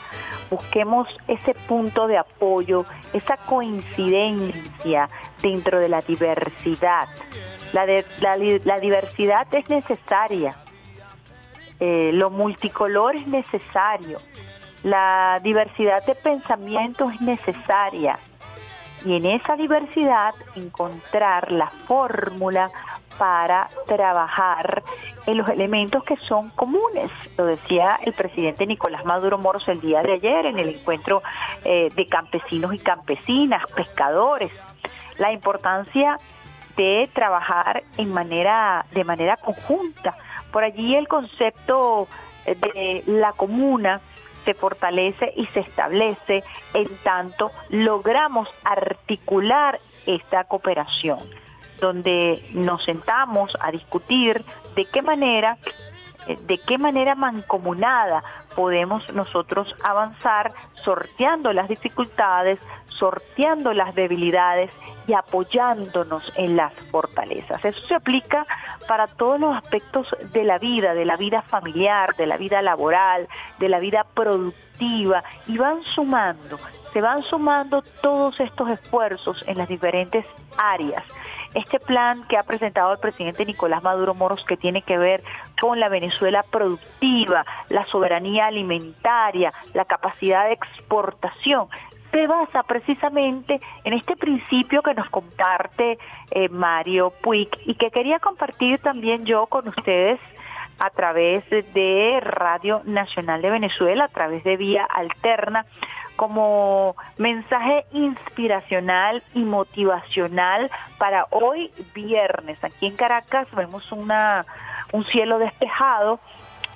busquemos ese punto de apoyo, esa coincidencia dentro de la diversidad. La, diversidad es necesaria, eh, lo multicolor es necesario, la diversidad de pensamiento es necesaria. Y en esa diversidad encontrar la fórmula para trabajar en los elementos que son comunes. Lo decía el presidente Nicolás Maduro Moros el día de ayer en el encuentro eh, de campesinos y campesinas, pescadores. La importancia de trabajar en manera, de manera conjunta. Por allí el concepto de la comuna se fortalece y se establece en tanto logramos articular esta cooperación donde nos sentamos a discutir de qué manera eh, de qué manera mancomunada podemos nosotros avanzar sorteando las dificultades, sorteando las debilidades y apoyándonos en las fortalezas. Eso se aplica para todos los aspectos de la vida, de la vida familiar, de la vida laboral, de la vida productiva y van sumando, se van sumando todos estos esfuerzos en las diferentes áreas este plan que ha presentado el presidente Nicolás Maduro Moros que tiene que ver con la Venezuela productiva, la soberanía alimentaria, la capacidad de exportación, se basa precisamente en este principio que nos comparte eh, Mario Puig y que quería compartir también yo con ustedes a través de Radio Nacional de Venezuela, a través de Vía Alterna, como mensaje inspiracional y motivacional para hoy viernes. Aquí en Caracas vemos una, un cielo despejado.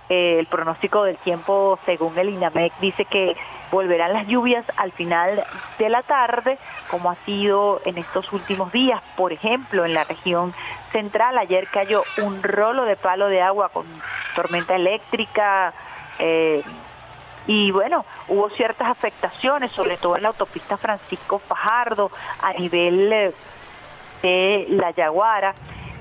Eh, el pronóstico del tiempo, según el INAMEC, dice que volverán las lluvias al final de la tarde, como ha sido en estos últimos días. Por ejemplo, en la región central, ayer cayó un rolo de palo de agua con tormenta eléctrica. Eh, y bueno, hubo ciertas afectaciones, sobre todo en la autopista Francisco Fajardo, a nivel eh, de La Yaguara.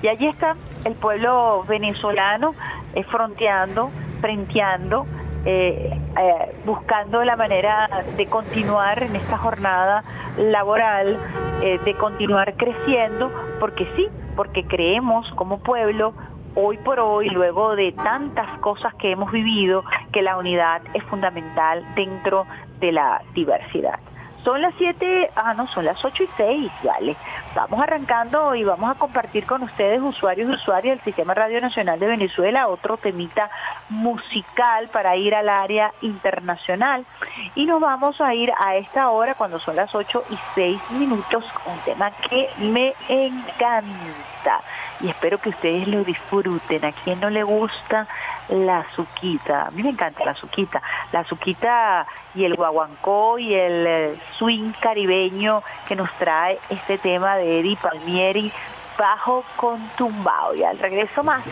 Y allí está el pueblo venezolano eh, fronteando, frenteando, eh, eh, buscando la manera de continuar en esta jornada laboral, eh, de continuar creciendo, porque sí, porque creemos como pueblo hoy por hoy, luego de tantas cosas que hemos vivido, que la unidad es fundamental dentro de la diversidad. Son las 7, ah no, son las 8 y 6, vale. Vamos arrancando y vamos a compartir con ustedes, usuarios y usuarias del Sistema Radio Nacional de Venezuela, otro temita musical para ir al área internacional. Y nos vamos a ir a esta hora, cuando son las 8 y 6 minutos, un tema que me encanta. Y espero que ustedes lo disfruten. A quien no le gusta la azuquita. A mí me encanta la azuquita. La azuquita y el guaguancó y el eh, swing caribeño que nos trae este tema de Eddie Palmieri bajo con tumbao. Y al regreso más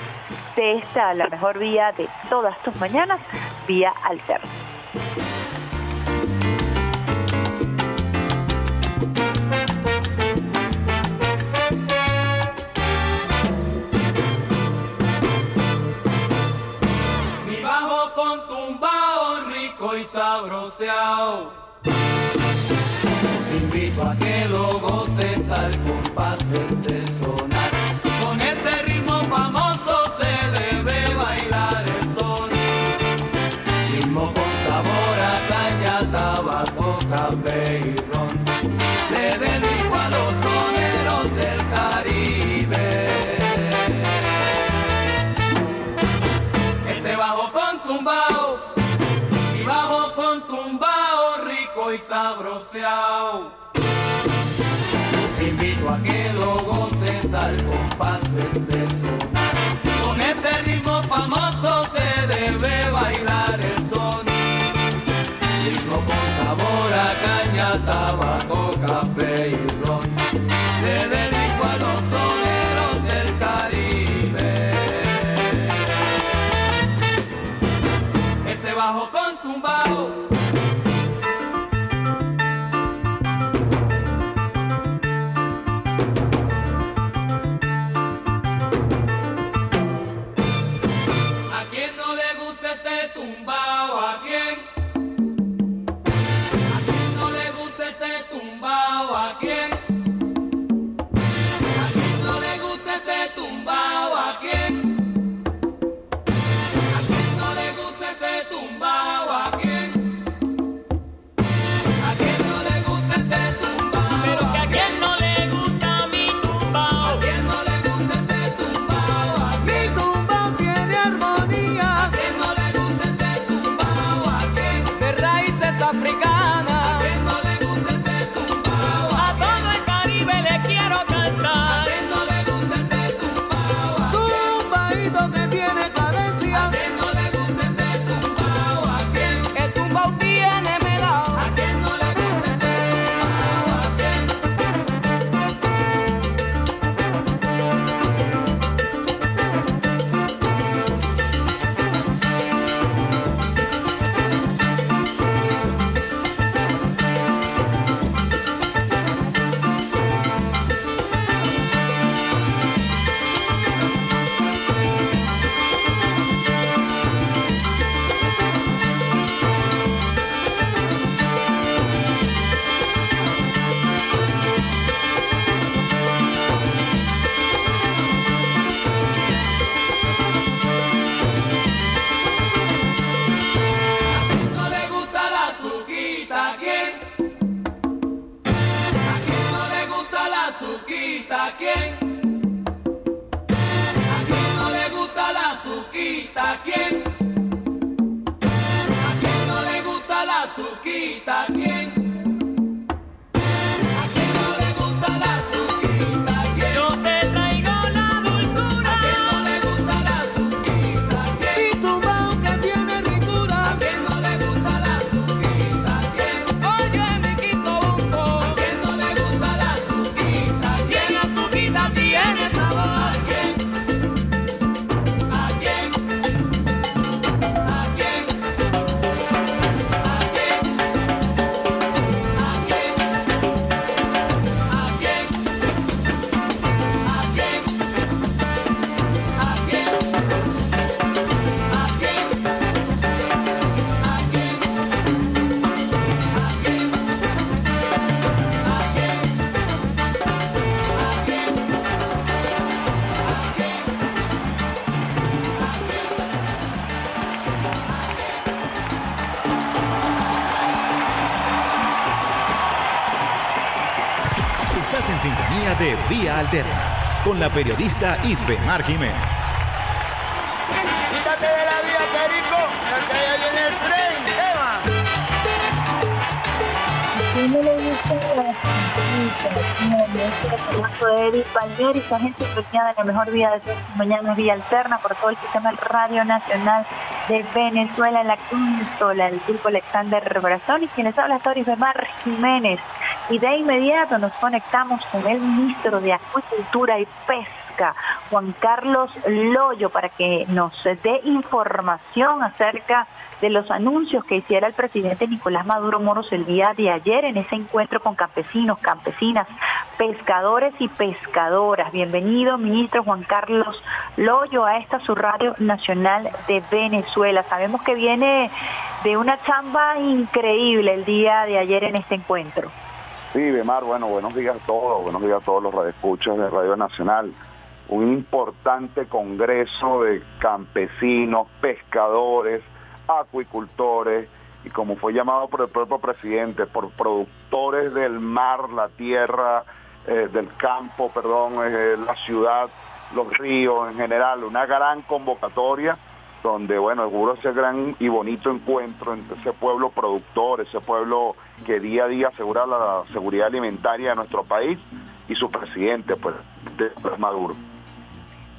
de esta, la mejor vía de todas tus mañanas, vía alterna. Rico y sabroseado. Te invito a que lo goces al la periodista Isbemar Jiménez. Quítate de la vía, Perico, porque allá viene el tren. Eva. de Edith Palmieri, esta gente sintonía de la mejor vida de las mañanas, vía alterna por todo el sistema Radio Nacional de Venezuela, en la consola, el grupo Alexander Brazón y quienes habla Tori Bemar Jiménez. Y de inmediato nos conectamos con el ministro de Acuicultura y Pesca, Juan Carlos Loyo, para que nos dé información acerca de los anuncios que hiciera el presidente Nicolás Maduro Moros el día de ayer en ese encuentro con campesinos, campesinas, pescadores y pescadoras. Bienvenido, ministro Juan Carlos Loyo, a esta su radio nacional de Venezuela. Sabemos que viene de una chamba increíble el día de ayer en este encuentro. Sí, Bemar, bueno, buenos días a todos, buenos días a todos los radioescuchas de Radio Nacional. Un importante congreso de campesinos, pescadores, acuicultores y como fue llamado por el propio presidente, por productores del mar, la tierra, eh, del campo, perdón, eh, la ciudad, los ríos en general, una gran convocatoria donde, bueno, hubo ese gran y bonito encuentro entre ese pueblo productor, ese pueblo que día a día asegura la seguridad alimentaria de nuestro país y su presidente, pues, de Maduro.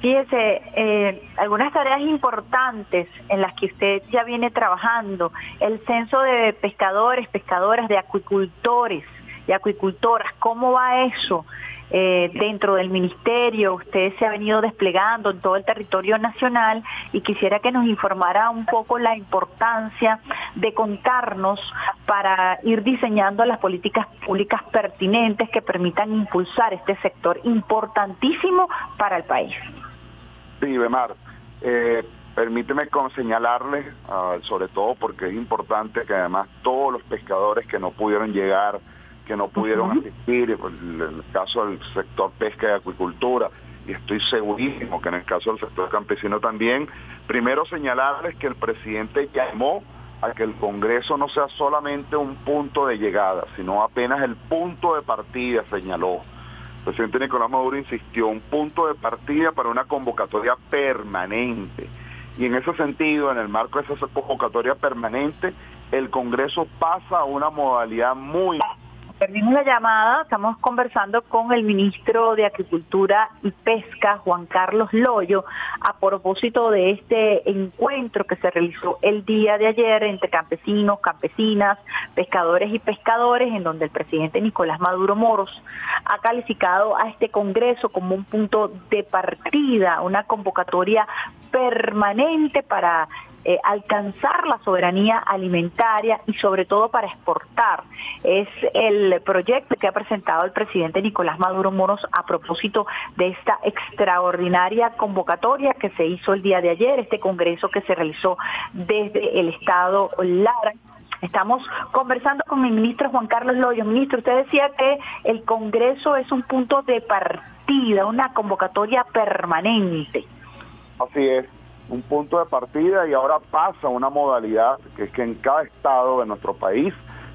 Fíjese, eh, algunas tareas importantes en las que usted ya viene trabajando, el censo de pescadores, pescadoras, de acuicultores y acuicultoras, ¿cómo va eso? Eh, dentro del ministerio, usted se ha venido desplegando en todo el territorio nacional y quisiera que nos informara un poco la importancia de contarnos para ir diseñando las políticas públicas pertinentes que permitan impulsar este sector importantísimo para el país. Sí, Bemar, eh, permíteme con señalarle, ah, sobre todo porque es importante que además todos los pescadores que no pudieron llegar, que no pudieron asistir, el, el caso del sector pesca y acuicultura, y estoy segurísimo que en el caso del sector campesino también, primero señalarles que el presidente llamó a que el Congreso no sea solamente un punto de llegada, sino apenas el punto de partida, señaló. El presidente Nicolás Maduro insistió, un punto de partida para una convocatoria permanente. Y en ese sentido, en el marco de esa convocatoria permanente, el Congreso pasa a una modalidad muy Perdimos la llamada, estamos conversando con el ministro de Agricultura y Pesca, Juan Carlos Loyo, a propósito de este encuentro que se realizó el día de ayer entre campesinos, campesinas, pescadores y pescadores, en donde el presidente Nicolás Maduro Moros ha calificado a este Congreso como un punto de partida, una convocatoria permanente para eh, alcanzar la soberanía alimentaria y sobre todo para exportar. Es el proyecto que ha presentado el presidente Nicolás Maduro Moros a propósito de esta extraordinaria convocatoria que se hizo el día de ayer, este congreso que se realizó desde el estado Lara. Estamos conversando con el ministro Juan Carlos Loyo. Ministro, usted decía que el Congreso es un punto de partida, una convocatoria permanente. Así es, un punto de partida y ahora pasa una modalidad que es que en cada estado de nuestro país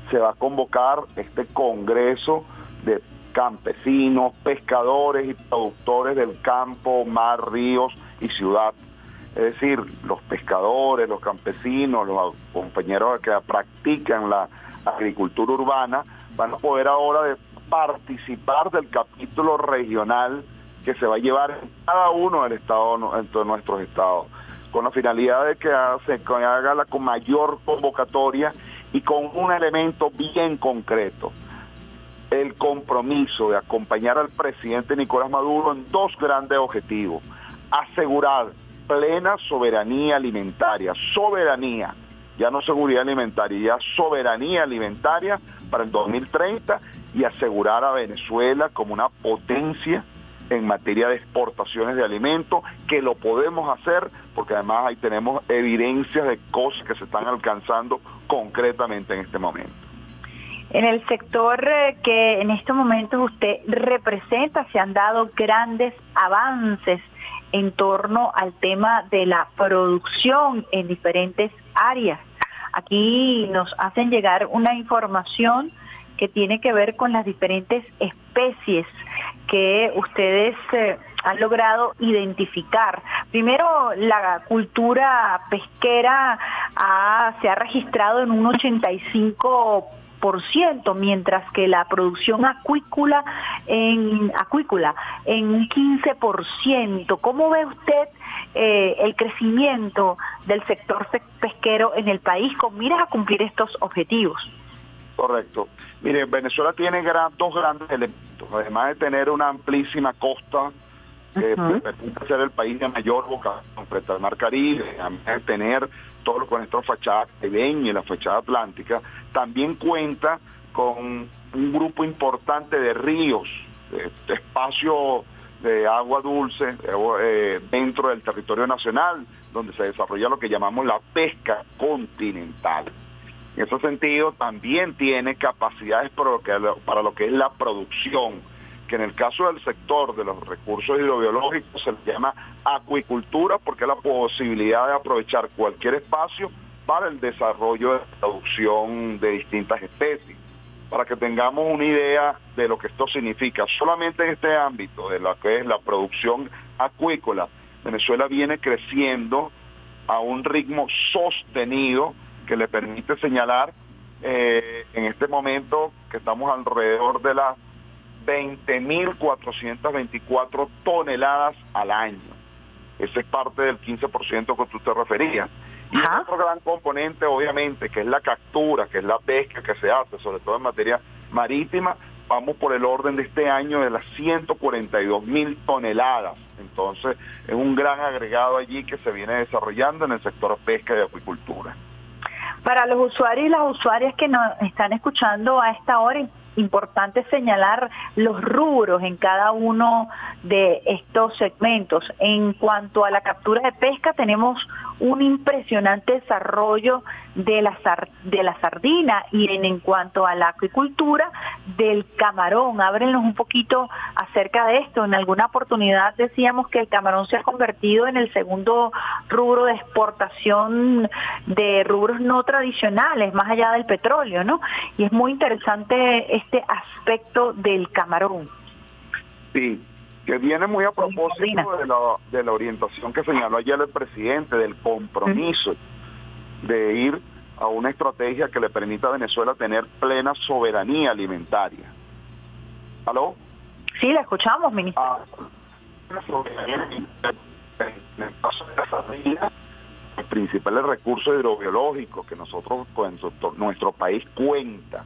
se va a convocar este congreso de campesinos, pescadores y productores del campo, mar, ríos y ciudad. es decir, los pescadores, los campesinos, los compañeros que practican la agricultura urbana, van a poder ahora de participar del capítulo regional que se va a llevar cada uno del estado, de nuestros estados, con la finalidad de que se haga la con mayor convocatoria y con un elemento bien concreto, el compromiso de acompañar al presidente Nicolás Maduro en dos grandes objetivos, asegurar plena soberanía alimentaria, soberanía, ya no seguridad alimentaria, ya soberanía alimentaria para el 2030 y asegurar a Venezuela como una potencia en materia de exportaciones de alimentos, que lo podemos hacer porque además ahí tenemos evidencias de cosas que se están alcanzando concretamente en este momento. En el sector eh, que en estos momentos usted representa se han dado grandes avances en torno al tema de la producción en diferentes áreas. Aquí nos hacen llegar una información que tiene que ver con las diferentes especies que ustedes eh, han logrado identificar. Primero, la cultura pesquera ha- se ha registrado en un 85 mientras que la producción acuícola en acuícola en un 15%. ¿Cómo ve usted eh, el crecimiento del sector pe- pesquero en el país con miras a cumplir estos objetivos? Correcto. Mire, Venezuela tiene gran- dos grandes elementos. Además de tener una amplísima costa que Ujú. permite ser el país de mayor vocación frente al Mar Caribe, además de tener todo lo con nuestra fachada caribeña y la fachada atlántica, también cuenta con un grupo importante de ríos, de, de espacio de agua dulce eh, dentro del territorio nacional, donde se desarrolla lo que llamamos la pesca continental. En ese sentido, también tiene capacidades para lo que, es la producción, que en el caso del sector de los recursos hidrobiológicos se le llama acuicultura, porque es la posibilidad de aprovechar cualquier espacio para el desarrollo de producción de distintas especies. Para que tengamos una idea de lo que esto significa, solamente en este ámbito de lo que es la producción acuícola, Venezuela viene creciendo a un ritmo sostenido que le permite señalar eh, en este momento que estamos alrededor de las 20.424 toneladas al año. Ese es parte del 15% que tú te referías. Y otro gran componente, obviamente, que es la captura, que es la pesca que se hace, sobre todo en materia marítima, vamos por el orden de este año de las 142 mil toneladas. Entonces, es un gran agregado allí que se viene desarrollando en el sector pesca y acuicultura. Para los usuarios y las usuarias que nos están escuchando a esta hora, importante señalar los rubros en cada uno de estos segmentos. En cuanto a la captura de pesca, tenemos un impresionante desarrollo de la, de la sardina y en, en cuanto a la acuicultura del camarón. Ábrenos un poquito acerca de esto. En alguna oportunidad decíamos que el camarón se ha convertido en el segundo rubro de exportación de rubros no tradicionales, más allá del petróleo, ¿no? Y es muy interesante este aspecto del camarón. Sí, que viene muy a propósito de la, de la orientación que señaló ayer el presidente, del compromiso de ir a una estrategia que le permita a Venezuela tener plena soberanía alimentaria. ¿Aló? Sí, la escuchamos, ministro. alimentaria. En el caso de la sardina, los principales recursos hidrobiológicos que nosotros, nuestro país cuenta.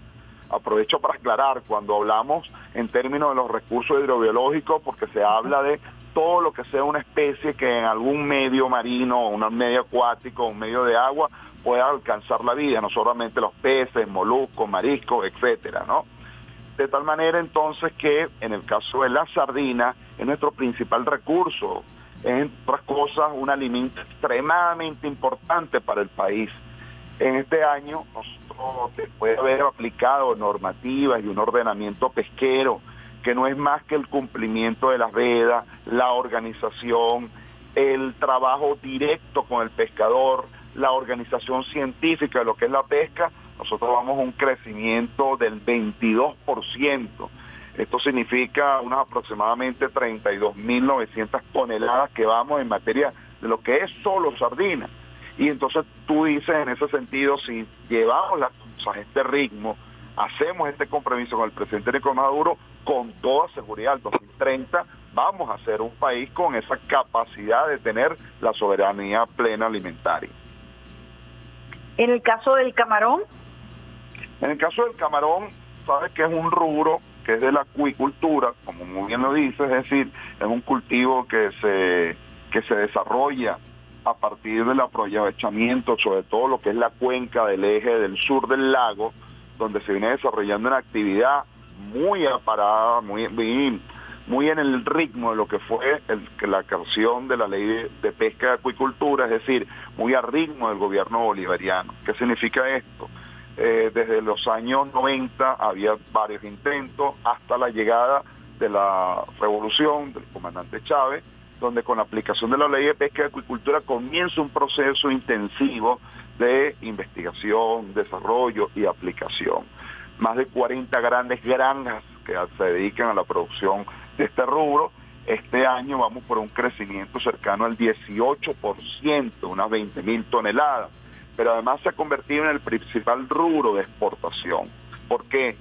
Aprovecho para aclarar, cuando hablamos en términos de los recursos hidrobiológicos, porque se habla de todo lo que sea una especie que en algún medio marino, un medio acuático, un medio de agua, pueda alcanzar la vida, no solamente los peces, moluscos, mariscos, etcétera, ¿no? De tal manera entonces que en el caso de la sardina es nuestro principal recurso, es entre otras cosas un alimento extremadamente importante para el país. En este año nosotros después de haber aplicado normativas y un ordenamiento pesquero que no es más que el cumplimiento de las vedas, la organización, el trabajo directo con el pescador, la organización científica de lo que es la pesca, nosotros vamos a un crecimiento del 22%. Esto significa unas aproximadamente 32.900 toneladas que vamos en materia de lo que es solo sardina. Y entonces tú dices en ese sentido, si llevamos las cosas a este ritmo, hacemos este compromiso con el presidente Nicolás Maduro, con toda seguridad, al 2030 vamos a ser un país con esa capacidad de tener la soberanía plena alimentaria. En el caso del camarón, En el caso del camarón, sabes que es un rubro que es de la acuicultura, como muy bien lo dices, es decir, es un cultivo que se, que se desarrolla a partir del aprovechamiento, sobre todo lo que es la cuenca del eje del sur del lago, donde se viene desarrollando una actividad muy aparada, muy, muy, muy en el ritmo de lo que fue el- la creación de la ley de, de pesca y acuicultura, es decir, muy al ritmo del gobierno bolivariano. ¿Qué significa esto? Eh, desde los años 90 había varios intentos hasta la llegada de la revolución del comandante Chávez, donde con la aplicación de la ley de pesca y acuicultura comienza un proceso intensivo de investigación, desarrollo y aplicación. Más de 40 grandes granjas que se dedican a la producción de este rubro. Este año vamos por un crecimiento cercano al 18%, unas 20 mil toneladas pero además se ha convertido en el principal rubro de exportación. ¿Por qué?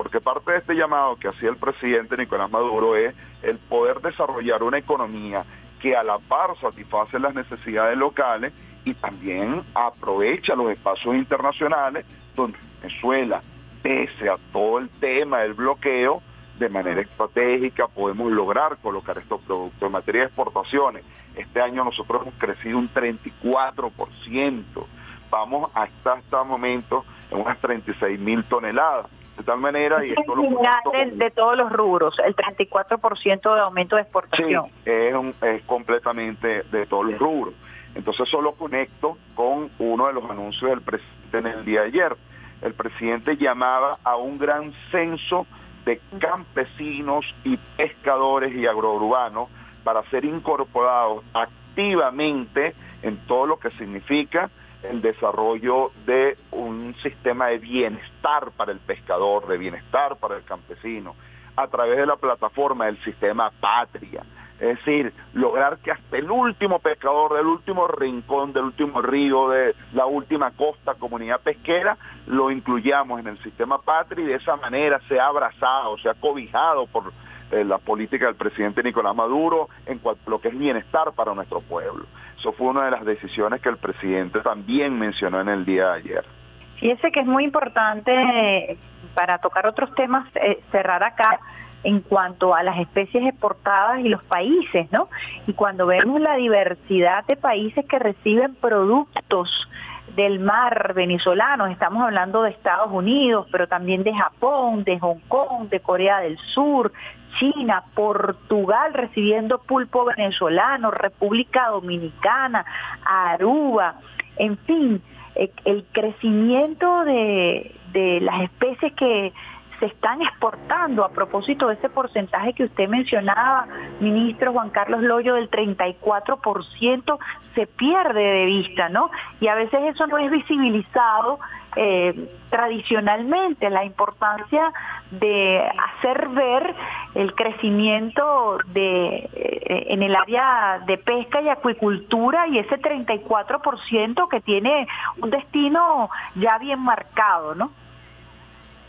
Porque parte de este llamado que hacía el presidente Nicolás Maduro es el poder desarrollar una economía que a la par satisface las necesidades locales y también aprovecha los espacios internacionales donde Venezuela, pese a todo el tema del bloqueo, de manera estratégica podemos lograr colocar estos productos. En materia de exportaciones, este año nosotros hemos crecido un 34%. Vamos hasta este momento en unas 36 mil toneladas. De tal manera, y esto lo de, de todos los rubros, el 34% de aumento de exportación. Sí, es, un- es completamente de todos los rubros. Entonces eso lo conecto con uno de los anuncios del presidente en el día de ayer. El presidente llamaba a un gran censo de campesinos y pescadores y agrourbanos para ser incorporados activamente en todo lo que significa el desarrollo de un sistema de bienestar para el pescador, de bienestar para el campesino, a través de la plataforma del sistema Patria. Es decir, lograr que hasta el último pescador del último rincón, del último río, de la última costa, comunidad pesquera, lo incluyamos en el sistema Patria y de esa manera sea abrazado, sea cobijado por eh, la política del presidente Nicolás Maduro en lo que es bienestar para nuestro pueblo. Eso fue una de las decisiones que el presidente también mencionó en el día de ayer. Fíjese que es muy importante eh, para tocar otros temas, eh, cerrar acá en cuanto a las especies exportadas y los países, ¿no? Y cuando vemos la diversidad de países que reciben productos del mar venezolanos, estamos hablando de Estados Unidos, pero también de Japón, de Hong Kong, de Corea del Sur, China, Portugal recibiendo pulpo venezolano, República Dominicana, Aruba, en fin, eh, el crecimiento de, de las especies que se están exportando a propósito de ese porcentaje que usted mencionaba, ministro Juan Carlos Loyo, del 34%, se pierde de vista, ¿no? Y a veces eso no es visibilizado eh, tradicionalmente, la importancia de hacer ver el crecimiento de eh, en el área de pesca y acuicultura y ese 34% que tiene un destino ya bien marcado, ¿no?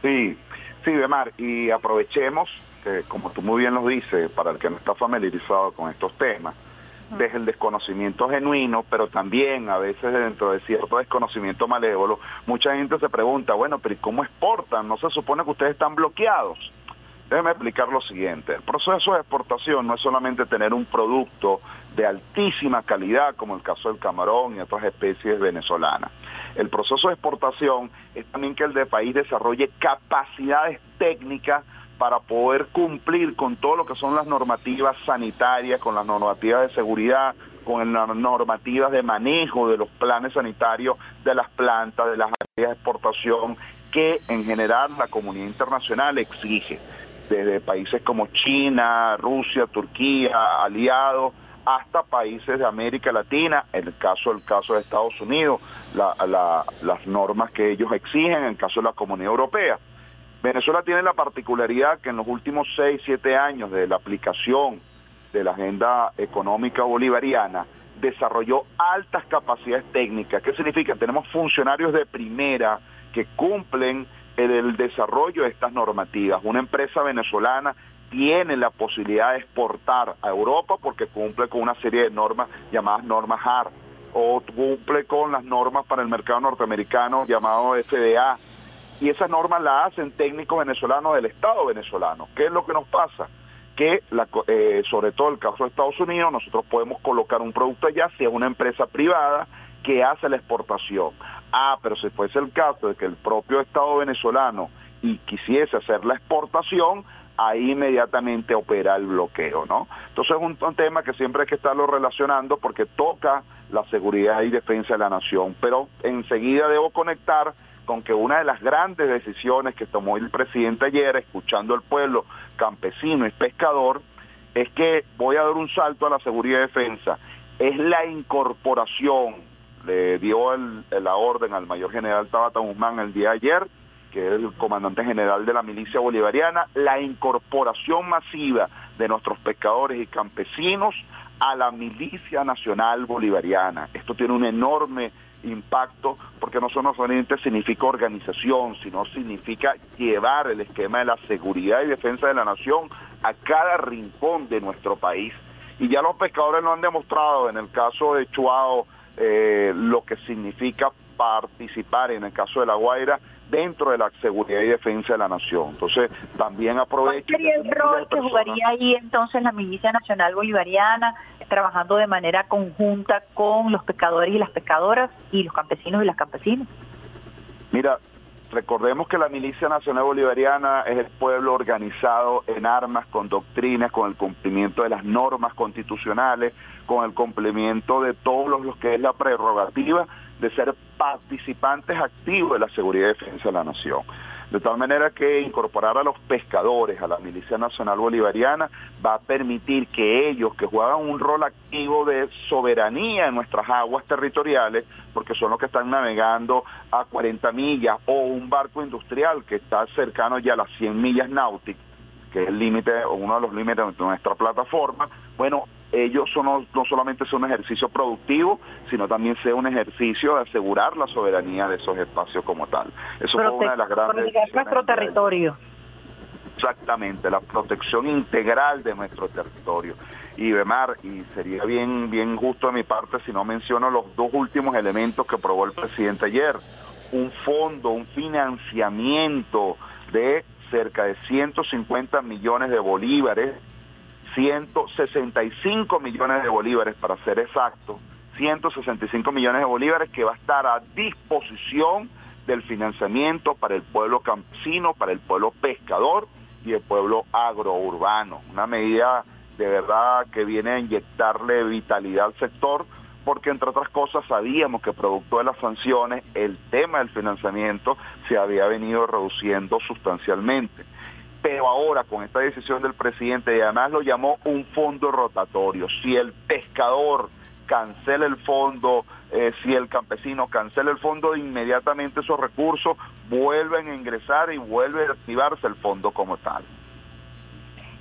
Sí, sí, Bemar, y aprovechemos, que como tú muy bien lo dices, para el que no está familiarizado con estos temas, desde el desconocimiento genuino, pero también a veces dentro de cierto desconocimiento malévolo, mucha gente se pregunta, bueno, pero ¿y cómo exportan? ¿No se supone que ustedes están bloqueados? Déjeme explicar lo siguiente. El proceso de exportación no es solamente tener un producto de altísima calidad, como el caso del camarón y otras especies venezolanas. El proceso de exportación es también que el de país desarrolle capacidades técnicas para poder cumplir con todo lo que son las normativas sanitarias, con las normativas de seguridad, con las normativas de manejo de los planes sanitarios de las plantas, de las áreas de exportación, que en general la comunidad internacional exige, desde países como China, Rusia, Turquía, aliados, hasta países de América Latina, en el caso el caso de Estados Unidos, la- la- las normas que ellos exigen, en el caso de la Comunidad Europea. Venezuela tiene la particularidad que en los últimos 6, 7 años de la aplicación de la agenda económica bolivariana, desarrolló altas capacidades técnicas. ¿Qué significa? Tenemos funcionarios de primera que cumplen el, desarrollo de estas normativas. Una empresa venezolana tiene la posibilidad de exportar a Europa porque cumple con una serie de normas llamadas normas HAR o cumple con las normas para el mercado norteamericano llamado FDA. Y esas normas las hacen técnicos venezolanos del Estado venezolano. ¿Qué es lo que nos pasa? Que, la eh, sobre todo el caso de Estados Unidos, nosotros podemos colocar un producto allá si es una empresa privada que hace la exportación. Ah, pero si fuese el caso de que el propio Estado venezolano y quisiese hacer la exportación, ahí inmediatamente opera el bloqueo, ¿no? Entonces es un, un tema que siempre hay que estarlo relacionando porque toca la seguridad y defensa de la nación, pero enseguida debo conectar con que una de las grandes decisiones que tomó el presidente ayer, escuchando al pueblo campesino y pescador, es que voy a dar un salto a la seguridad y defensa, es la incorporación, le dio el- la orden al mayor general Tabata Guzmán el día de ayer, que es el comandante general de la milicia bolivariana, la incorporación masiva de nuestros pescadores y campesinos a la milicia nacional bolivariana. Esto tiene un enorme impacto porque no solamente significa organización, sino significa llevar el esquema de la seguridad y defensa de la nación a cada rincón de nuestro país. Y ya los pescadores lo han demostrado en el caso de Chuao, eh, lo que significa participar en el caso de La Guaira dentro de la seguridad y defensa de la nación. Entonces, también aprovecho... ¿Cuál sería el rol que jugaría ahí entonces la Milicia Nacional Bolivariana, trabajando de manera conjunta con los pescadores y las pescadoras y los campesinos y las campesinas? Mira, recordemos que la Milicia Nacional Bolivariana es el pueblo organizado en armas, con doctrinas, con el cumplimiento de las normas constitucionales, con el cumplimiento de todos los, los que es la prerrogativa de ser participantes activos de la seguridad y defensa de la nación. De tal manera que incorporar a los pescadores a la Milicia Nacional Bolivariana va a permitir que ellos, que juegan un rol activo de soberanía en nuestras aguas territoriales, porque son los que están navegando a 40 millas, o un barco industrial que está cercano ya a las 100 millas náuticas, que es el límite, o uno de los límites de nuestra plataforma, bueno, ellos son, no, solamente son un ejercicio productivo, sino también sea un ejercicio de asegurar la soberanía de esos espacios como tal. Eso fue una de las grandes proteger nuestro territorio. Exactamente, la protección integral de nuestro territorio. Y Bemar, y sería bien, bien justo de mi parte si no menciono los dos últimos elementos que aprobó el presidente ayer. Un fondo, un financiamiento de cerca de 150 millones de bolívares, 165 millones de bolívares para ser exacto, 165 millones de bolívares que va a estar a disposición del financiamiento para el pueblo campesino, para el pueblo pescador y el pueblo agrourbano. Una medida de verdad que viene a inyectarle vitalidad al sector porque entre otras cosas sabíamos que producto de las sanciones el tema del financiamiento se había venido reduciendo sustancialmente. Pero ahora con esta decisión del presidente y además lo llamó un fondo rotatorio, si el pescador cancela el fondo, eh, si el campesino cancela el fondo, inmediatamente esos recursos vuelven a ingresar y vuelve a activarse el fondo como tal.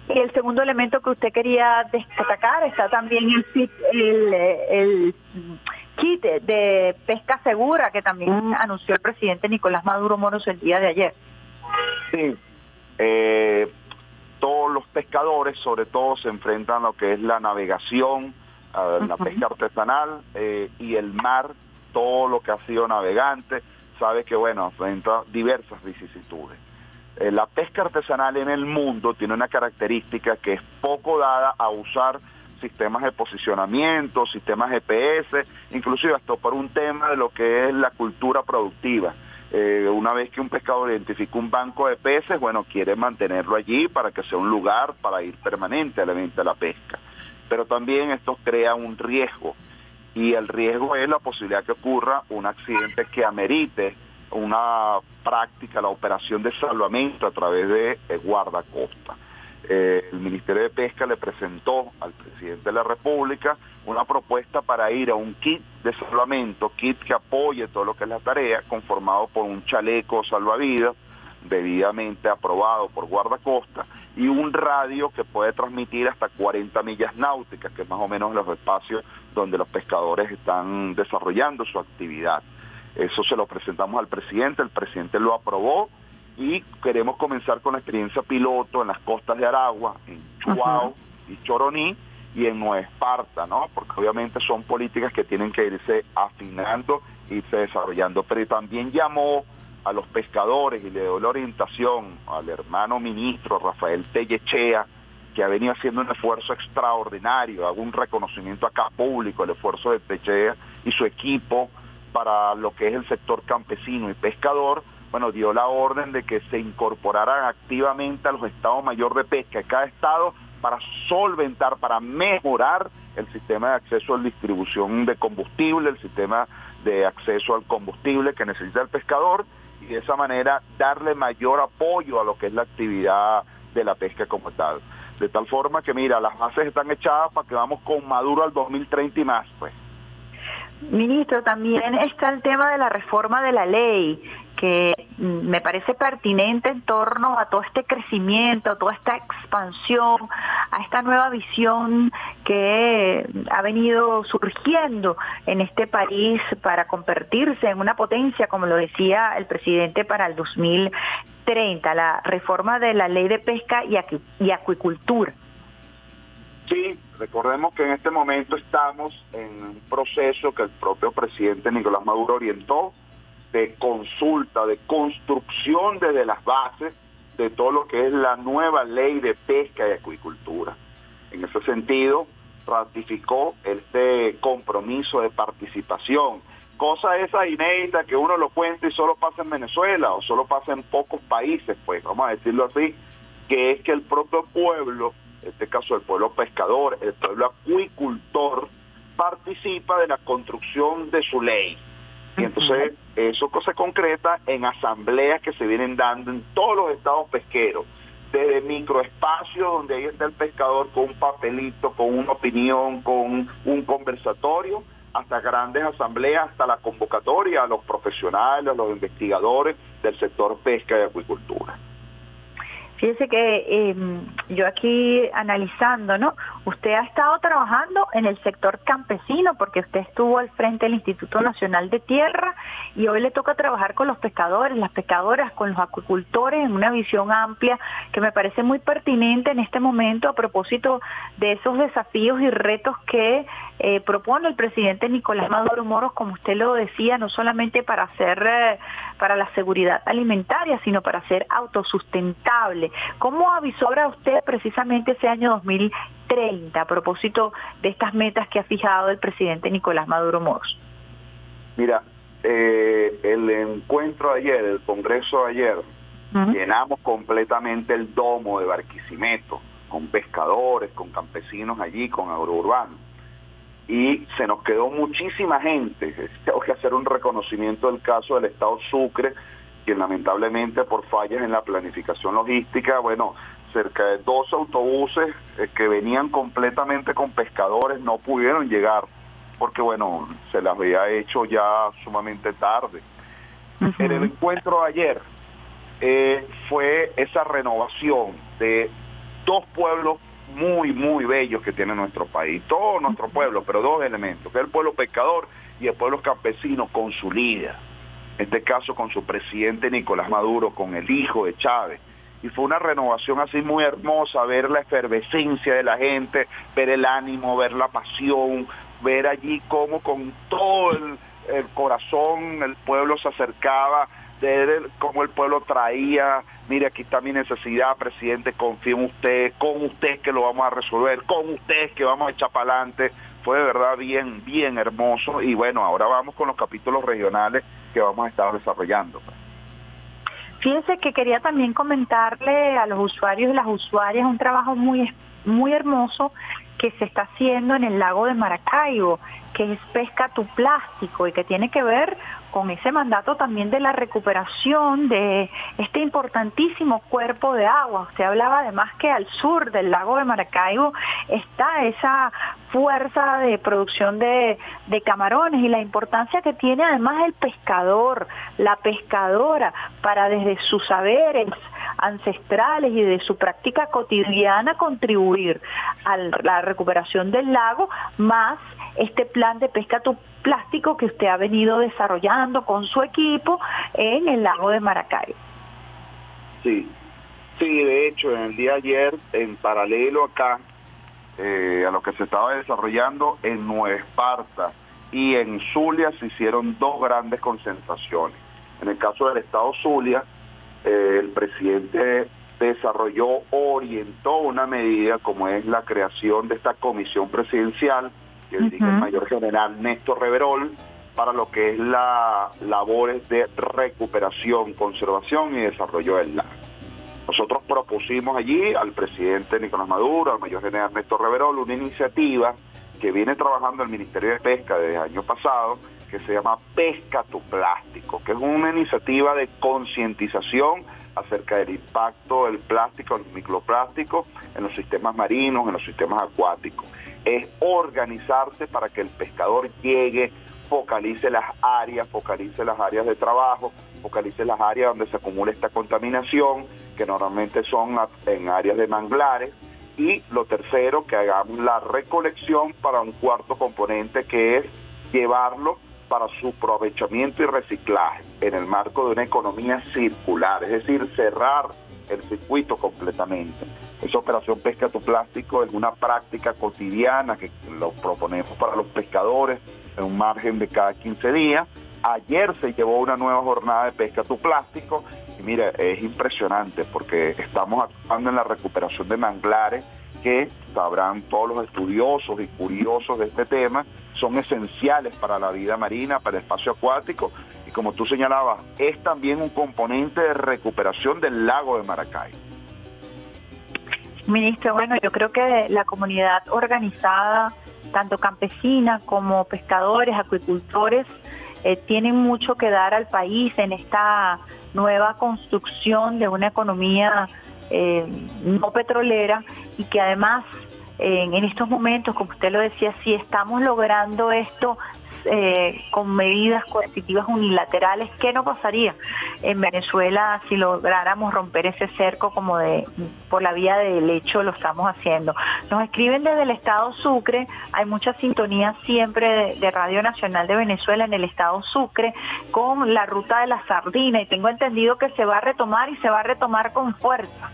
Y el segundo elemento que usted quería destacar está también el, kit- el, el kit de pesca segura que también anunció el presidente Nicolás Maduro Moros el día de ayer. Sí, eh, todos los pescadores sobre todo se enfrentan a lo que es la navegación, a la pesca artesanal eh, y el mar, todo lo que ha sido navegante, sabe que bueno, enfrenta diversas vicisitudes. Eh, la pesca artesanal en el mundo tiene una característica que es poco dada a usar sistemas de posicionamiento, sistemas GPS, inclusive hasta por un tema de lo que es la cultura productiva. Eh, una vez que un pescador identifica un banco de peces, bueno, quiere mantenerlo allí para que sea un lugar para ir permanente al evento de la pesca. Pero también esto crea un riesgo y el riesgo es la posibilidad que ocurra un accidente que amerite una práctica, la operación de salvamento a través de eh, guardacosta. Eh, el Ministerio de Pesca le presentó al presidente de la República una propuesta para ir a un kit de salvamento, kit que apoye todo lo que es la tarea, conformado por un chaleco salvavidas, debidamente aprobado por guardacosta y un radio que puede transmitir hasta 40 millas náuticas, que es más o menos los espacios donde los pescadores están desarrollando su actividad. Eso se lo presentamos al presidente, el presidente lo aprobó y queremos comenzar con la experiencia piloto en las costas de Aragua, en Chuao y Choroní y en Nueva Esparta, ¿no? Porque obviamente son políticas que tienen que irse afinando, irse desarrollando, pero también llamó a los pescadores y le dio la orientación al hermano ministro Rafael Tellechea, que ha venido haciendo un esfuerzo extraordinario, hago un reconocimiento acá público, el esfuerzo de Techea y su equipo para lo que es el sector campesino y pescador, bueno, dio la orden de que se incorporaran activamente a los estados mayor de pesca cada estado para solventar, para mejorar el sistema de acceso a la distribución de combustible, el sistema de acceso al combustible que necesita el pescador y de esa manera darle mayor apoyo a lo que es la actividad de la pesca como tal. De tal forma que, mira, las bases están echadas para que vamos con Maduro al 2030 y más, pues. Ministro, también está el tema de la reforma de la ley, que me parece pertinente en torno a todo este crecimiento, toda esta expansión, a esta nueva visión que ha venido surgiendo en este país para convertirse en una potencia, como lo decía el presidente para el 2030, la reforma de la ley de pesca y, y acuicultura. Sí, recordemos que en este momento estamos en un proceso que el propio presidente Nicolás Maduro orientó de consulta, de construcción desde las bases de todo lo que es la nueva ley de pesca y acuicultura. En ese sentido, ratificó este compromiso de participación. Cosa esa inédita que uno lo cuenta y solo pasa en Venezuela o solo pasa en pocos países, pues vamos a decirlo así, que es que el propio pueblo, en este caso el pueblo pescador, el pueblo acuicultor, participa de la construcción de su ley. Y entonces eso se concreta en asambleas que se vienen dando en todos los estados pesqueros, desde microespacios donde ahí está el pescador con un papelito, con una opinión, con un conversatorio, hasta grandes asambleas, hasta la convocatoria a los profesionales, a los investigadores del sector pesca y acuicultura. Fíjese que eh, yo aquí analizando, ¿no? Usted ha estado trabajando en el sector campesino porque usted estuvo al frente del Instituto Nacional de Tierra y hoy le toca trabajar con los pescadores, las pescadoras, con los acuicultores en una visión amplia que me parece muy pertinente en este momento a propósito de esos desafíos y retos que eh, propone el presidente Nicolás Maduro Moros, como usted lo decía, no solamente para hacer eh, para la seguridad alimentaria, sino para ser autosustentable. ¿Cómo avisora usted precisamente ese año 2030 a propósito de estas metas que ha fijado el presidente Nicolás Maduro Moros? Mira, eh, el encuentro ayer, el congreso de ayer, llenamos completamente el domo de Barquisimeto, con pescadores, con campesinos allí, con agrourbanos. Y se nos quedó muchísima gente. Tengo que hacer un reconocimiento del caso del Estado Sucre, que lamentablemente por fallas en la planificación logística, bueno, cerca de dos autobuses eh, que venían completamente con pescadores no pudieron llegar porque bueno, se las había hecho ya sumamente tarde. En el encuentro de ayer eh, fue esa renovación de dos pueblos muy, muy bellos que tiene nuestro país, todo nuestro pueblo, pero dos elementos, que es el pueblo pescador y el pueblo campesino con su líder, en este caso con su presidente Nicolás Maduro, con el hijo de Chávez. Y fue una renovación así muy hermosa, ver la efervescencia de la gente, ver el ánimo, ver la pasión, ver allí cómo con todo el, el corazón el pueblo se acercaba, el- cómo el pueblo traía, mire aquí está mi necesidad, presidente, confío en usted, con usted que lo vamos a resolver, con usted que vamos a echar para adelante. Fue de verdad bien, bien hermoso y bueno, ahora vamos con los capítulos regionales que vamos a estar desarrollando. Fíjense que quería también comentarle a los usuarios y las usuarias un trabajo muy muy hermoso que se está haciendo en el lago de Maracaibo, que es pesca tu plástico y que tiene que ver con ese mandato también de la recuperación de este importantísimo cuerpo de agua. Usted hablaba además que al sur del lago de Maracaibo está esa fuerza de producción de, de camarones y la importancia que tiene además el pescador, la pescadora, para desde sus saberes ancestrales y de su práctica cotidiana contribuir a la recuperación del lago, más este plan de pesca tu plástico que usted ha venido desarrollando con su equipo en el lago de Maracaibo. Sí, sí, de hecho, en el día de ayer, en paralelo acá, eh, a lo que se estaba desarrollando en Nueva Esparta y en Zulia se hicieron dos grandes concentraciones. En el caso del estado Zulia, eh, el presidente desarrolló, orientó una medida como es la creación de esta comisión presidencial que dirige el mayor general Néstor Reverol para lo que es la labores de recuperación, conservación y desarrollo del lago. Nosotros propusimos allí al presidente Nicolás Maduro, al mayor general Néstor Reverol, una iniciativa que viene trabajando el Ministerio de Pesca desde el año pasado, que se llama Pesca tu Plástico, que es una iniciativa de concientización acerca del impacto del plástico, el microplástico en los sistemas marinos, en los sistemas acuáticos. Es organizarse para que el pescador llegue, focalice las áreas, focalice las áreas de trabajo, focalice las áreas donde se acumula esta contaminación, que normalmente son en áreas de manglares, y lo tercero, que hagamos la recolección para un cuarto componente que es llevarlo para su aprovechamiento y reciclaje en el marco de una economía circular, es decir, cerrar el circuito completamente. Esa operación Pesca tu Plástico es una práctica cotidiana que lo proponemos para los pescadores en un margen de cada 15 días. Ayer se llevó una nueva jornada de Pesca tu Plástico y mira, es impresionante porque estamos actuando en la recuperación de manglares que sabrán todos los estudiosos y curiosos de este tema, son esenciales para la vida marina, para el espacio acuático como tú señalabas, es también un componente de recuperación del lago de Maracay. Ministro, bueno, yo creo que la comunidad organizada, tanto campesina como pescadores, acuicultores, eh, tienen mucho que dar al país en esta nueva construcción de una economía eh, no petrolera y que además en estos momentos, como usted lo decía, si estamos logrando esto eh, con medidas coercitivas unilaterales, ¿qué no pasaría en Venezuela si lográramos romper ese cerco como de por la vía del hecho lo estamos haciendo? Nos escriben desde el estado Sucre, hay mucha sintonía siempre de, de Radio Nacional de Venezuela en el estado Sucre con la ruta de la sardina y tengo entendido que se va a retomar y se va a retomar con fuerza.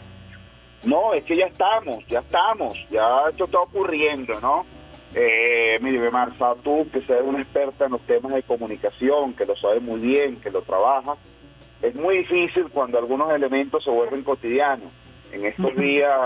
No, es que ya estamos, ya estamos, ya esto está ocurriendo, ¿no? Eh, mire, Marza, tú que seas una experta en los temas de comunicación, que lo sabes muy bien, que lo trabajas, es muy difícil cuando algunos elementos se vuelven cotidianos. En estos días,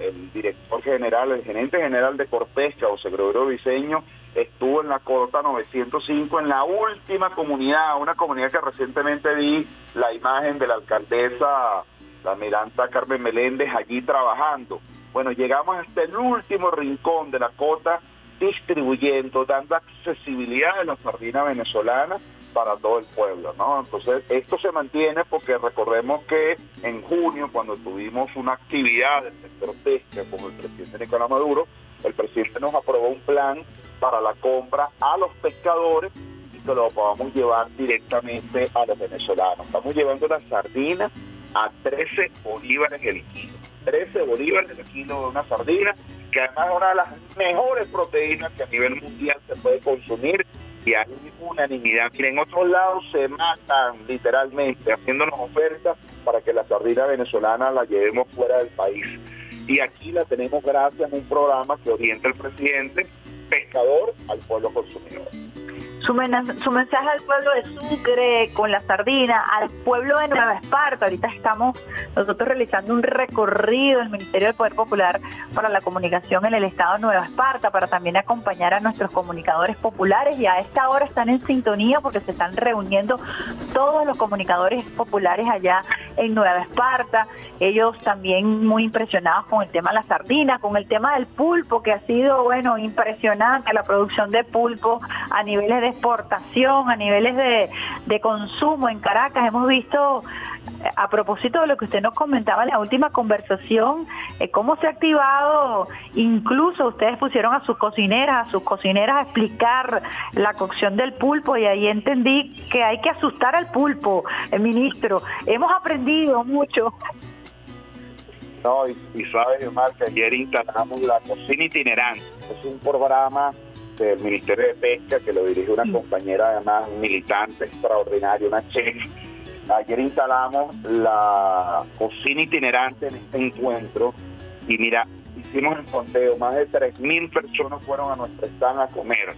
el director general, el gerente general de Corpesca, o Gregorio Diseño, estuvo en la cota 905, en la última comunidad, una comunidad que recientemente vi la imagen de la alcaldesa la Miranda Carmen Meléndez allí trabajando. Bueno, llegamos hasta el último rincón de la cota distribuyendo, dando accesibilidad a la sardina venezolana para todo el pueblo, ¿no? Entonces, esto se mantiene porque recordemos que en junio, cuando tuvimos una actividad del sector pesca con el presidente Nicolás Maduro, el presidente nos aprobó un plan para la compra a los pescadores y que lo podamos llevar directamente a los venezolanos. Estamos llevando la sardina a 13 bolívares el kilo. 13 bolívares el kilo de una sardina, que además es una de las mejores proteínas que a nivel mundial se puede consumir y hay unanimidad. Miren, en otros lados se matan literalmente haciéndonos ofertas para que la sardina venezolana la llevemos fuera del país. Y aquí la tenemos gracias a un programa que orienta el presidente pescador al pueblo consumidor. su, mensaje al pueblo de Sucre con la sardina, al pueblo de Nueva Esparta. Ahorita estamos nosotros realizando un recorrido del Ministerio del Poder Popular para la comunicación en el estado de Nueva Esparta, para también acompañar a nuestros comunicadores populares y a esta hora están en sintonía porque se están reuniendo todos los comunicadores populares allá en Nueva Esparta. Ellos también muy impresionados con el tema de la sardina, con el tema del pulpo, que ha sido, bueno, impresionante la producción de pulpo a niveles de exportación, a niveles de, de consumo en Caracas. Hemos visto, eh, a propósito de lo que usted nos comentaba en la última conversación, eh, cómo se ha activado, incluso ustedes pusieron a sus cocineras, a sus cocineras a explicar la cocción del pulpo y ahí entendí que hay que asustar al pulpo, el ministro. Hemos aprendido mucho. No, y, y Omar, que ayer instalamos la cocina itinerante. Es un programa del Ministerio de Pesca que lo dirige una compañera, además, militante extraordinaria, una chef. Ayer instalamos la cocina itinerante en este encuentro y mira, hicimos el conteo, más de 3.000 personas fueron a nuestro stand a comer.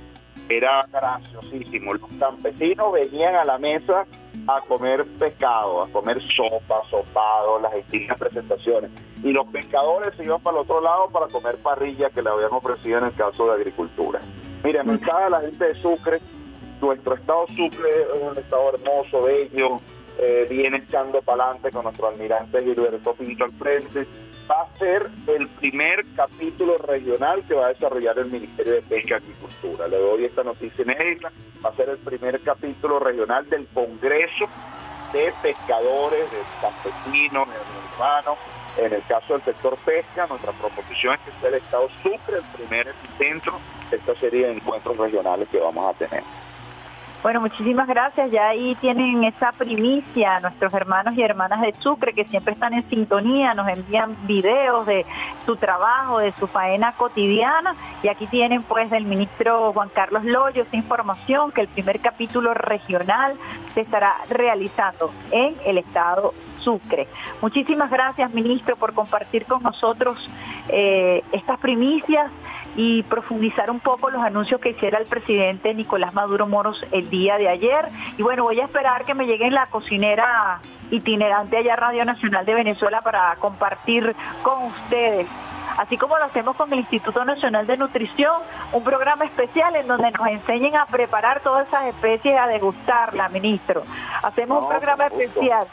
Era graciosísimo. Los campesinos venían a la mesa a comer pescado, a comer sopa, sopado, las distintas presentaciones. Y los pescadores se iban para el otro lado para comer parrilla que le habían ofrecido en el caso de agricultura. Mira, mensaje a la gente de Sucre, nuestro estado Sucre es un estado hermoso, bello, eh, viene echando para adelante con nuestro almirante Gilberto Pinto al frente. Va a ser el primer capítulo regional que va a desarrollar el Ministerio de Pesca y Agricultura. Le doy esta noticia inédita. Va a ser el primer capítulo regional del Congreso de Pescadores, de Campesinos, de Urbanos. En el caso del sector pesca, nuestra proposición es que sea el Estado Sucre el primer epicentro de esta serie de encuentros regionales que vamos a tener. Bueno, muchísimas gracias. Ya ahí tienen esa primicia nuestros hermanos y hermanas de Sucre que siempre están en sintonía, nos envían videos de su trabajo, de su faena cotidiana. Y aquí tienen pues del ministro Juan Carlos Loyo esa información que el primer capítulo regional se estará realizando en el estado Sucre. Muchísimas gracias, ministro, por compartir con nosotros eh, estas primicias y profundizar un poco los anuncios que hiciera el presidente Nicolás Maduro Moros el día de ayer. Y bueno, voy a esperar que me llegue la cocinera itinerante allá Radio Nacional de Venezuela para compartir con ustedes. Así como lo hacemos con el Instituto Nacional de Nutrición, un programa especial en donde nos enseñen a preparar todas esas especies y a degustarla, ministro. Hacemos un programa especial.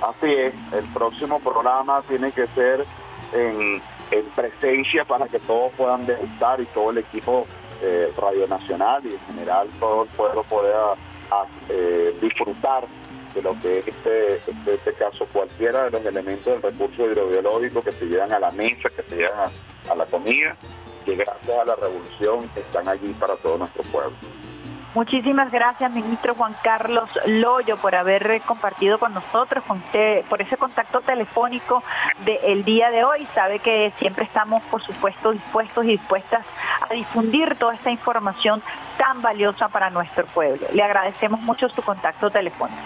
Así es, el próximo programa tiene que ser en, en presencia para que todos puedan degustar y todo el equipo eh, Radio Nacional y en general todo el pueblo pueda a- eh, disfrutar de lo que es este, este, este caso, cualquiera de los elementos del recurso hidrobiológico que se llevan a la mesa, que se llevan a, a la comida, que gracias a la revolución están allí para todo nuestro pueblo. Muchísimas gracias, ministro Juan Carlos Loyo, por haber compartido con nosotros, con usted, por ese contacto telefónico del día de hoy. Sabe que siempre estamos, por supuesto, dispuestos y dispuestas a difundir toda esta información tan valiosa para nuestro pueblo. Le agradecemos mucho su contacto telefónico.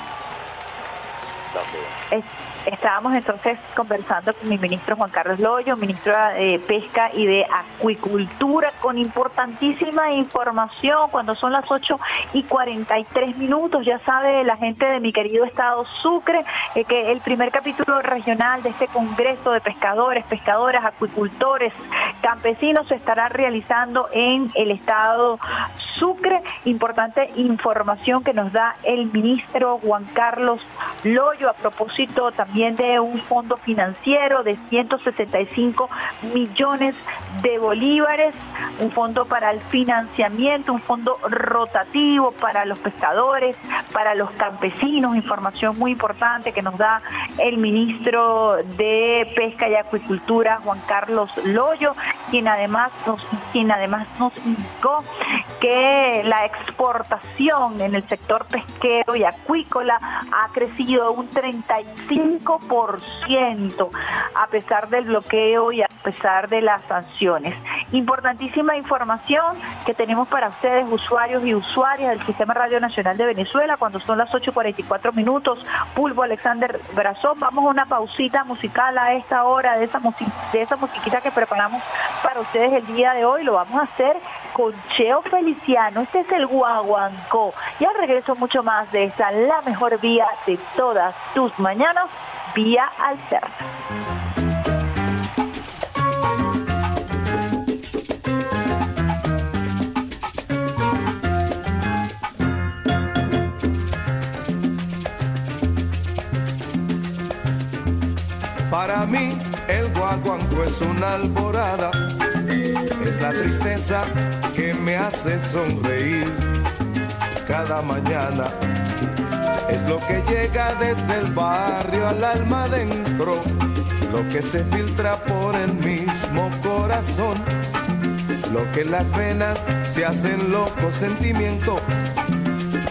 Estábamos entonces conversando con mi ministro Juan Carlos Loyo, ministro de Pesca y de Acuicultura, con importantísima información cuando son las 8 y 43 minutos. Ya sabe la gente de mi querido estado Sucre eh, que el primer capítulo regional de este Congreso de Pescadores, Pescadoras, Acuicultores, Campesinos se estará realizando en el estado Sucre. Importante información que nos da el ministro Juan Carlos Loyo a propósito también de un fondo financiero de 165 millones de bolívares, un fondo para el financiamiento, un fondo rotativo para los pescadores, para los campesinos, información muy importante que nos da el ministro de Pesca y Acuicultura, Juan Carlos Loyo, quien además nos, quien además nos indicó que la exportación en el sector pesquero y acuícola ha crecido un 35% a pesar del bloqueo y a pesar de las sanciones. Importantísima información que tenemos para ustedes, usuarios y usuarias del Sistema Radio Nacional de Venezuela, cuando son las 8.44 minutos. Pulvo Alexander Brazón, vamos a una pausita musical a esta hora de esa, de esa musiquita que preparamos para ustedes el día de hoy. Lo vamos a hacer con Cheo Feliciano. Este es el Guaguancó. Y al regreso mucho más de esta, la mejor vía de todas tus mañanas, vía alterna. Para mí el guaguanco es una alborada, es la tristeza que me hace sonreír cada mañana. Es lo que llega desde el barrio al alma adentro, lo que se filtra por el mismo corazón, lo que las venas se hacen loco sentimiento,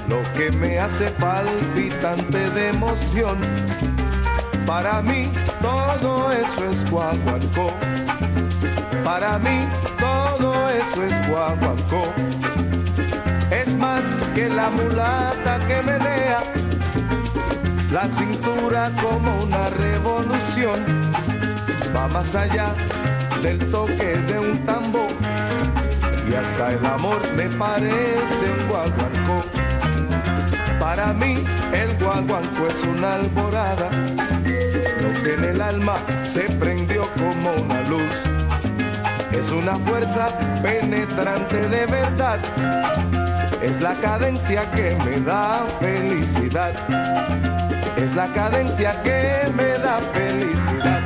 lo que me hace palpitante de emoción. Para mí todo eso es guaguancó. Para mí todo eso es guaguancó. Que la mulata que menea la cintura como una revolución. Va más allá del toque de un tambor y hasta el amor me parece un guaguancó. Para mí el guaguancó es una alborada, lo que en el alma se prendió como una luz. Es una fuerza penetrante de verdad, es la cadencia que me da felicidad, es la cadencia que me da felicidad.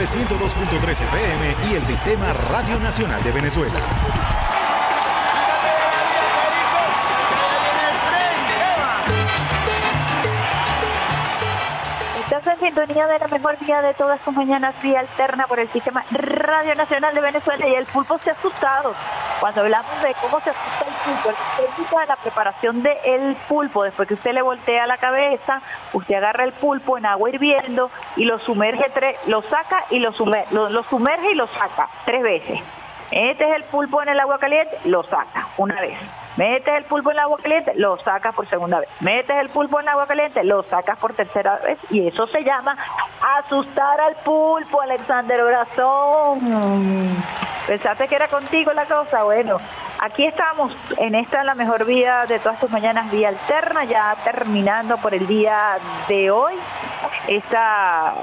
Caribe 102.3 FM y el Sistema Radio Nacional de Venezuela. Estás en sintonía de la mejor vía de todas sus mañanas, vía alterna por el Sistema Radio Nacional de Venezuela y el pulpo se ha asustado. Cuando hablamos de cómo se asusta la de la preparación del pulpo, después que usted le voltea la cabeza, usted agarra el pulpo en agua hirviendo y lo sumerge, tres, lo saca y lo, lo sumerge y lo saca tres veces. Este es el pulpo en el agua caliente, lo saca una vez. Metes el pulpo en agua caliente, lo sacas por segunda vez. Metes el pulpo en agua caliente, lo sacas por tercera vez. Y eso se llama asustar al pulpo, Alexander Brazón. ¿Pensaste que era contigo la cosa? Bueno, aquí estamos en esta la mejor vía de todas tus mañanas, vía alterna, ya terminando por el día de hoy. Esta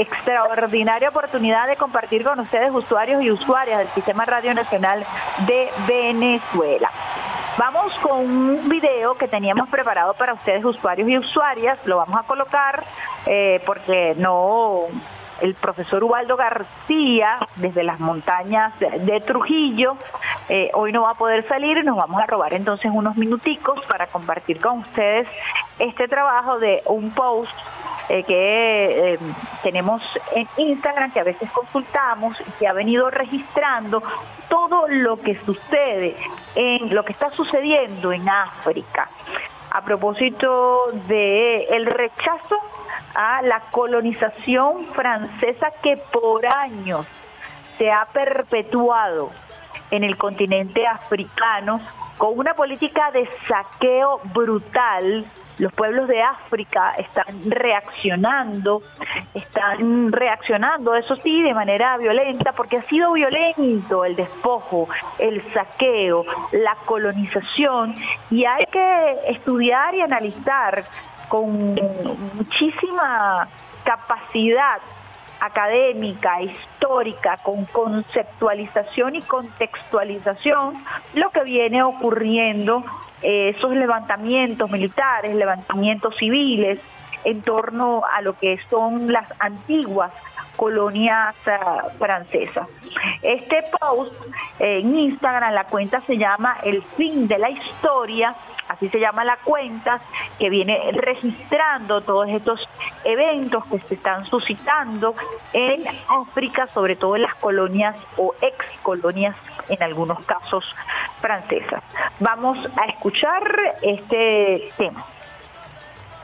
extraordinaria oportunidad de compartir con ustedes usuarios y usuarias del Sistema Radio Nacional de Venezuela. Vamos con un video que teníamos preparado para ustedes usuarios y usuarias, lo vamos a colocar eh, porque no el profesor Ubaldo García desde las montañas de, Trujillo eh, hoy no va a poder salir y nos vamos a robar entonces unos minuticos para compartir con ustedes este trabajo de un post eh, que eh, tenemos en Instagram, que a veces consultamos y que ha venido registrando todo lo que sucede, en lo que está sucediendo en África. A propósito de el rechazo a la colonización francesa que por años se ha perpetuado en el continente africano con una política de saqueo brutal. Los pueblos de África están reaccionando, están reaccionando, eso sí, de manera violenta, porque ha sido violento el despojo, el saqueo, la colonización, y hay que estudiar y analizar con muchísima capacidad académica, histórica, con conceptualización y contextualización, lo que viene ocurriendo, eh, esos levantamientos militares, levantamientos civiles, en torno a lo que son las antiguas colonias uh, francesas. Este post eh, en Instagram, la cuenta se llama El fin de la historia, así se llama la cuenta, que viene registrando todos estos eventos que se están suscitando en África, sobre todo en las colonias o ex colonias, en algunos casos francesas. Vamos a escuchar este tema.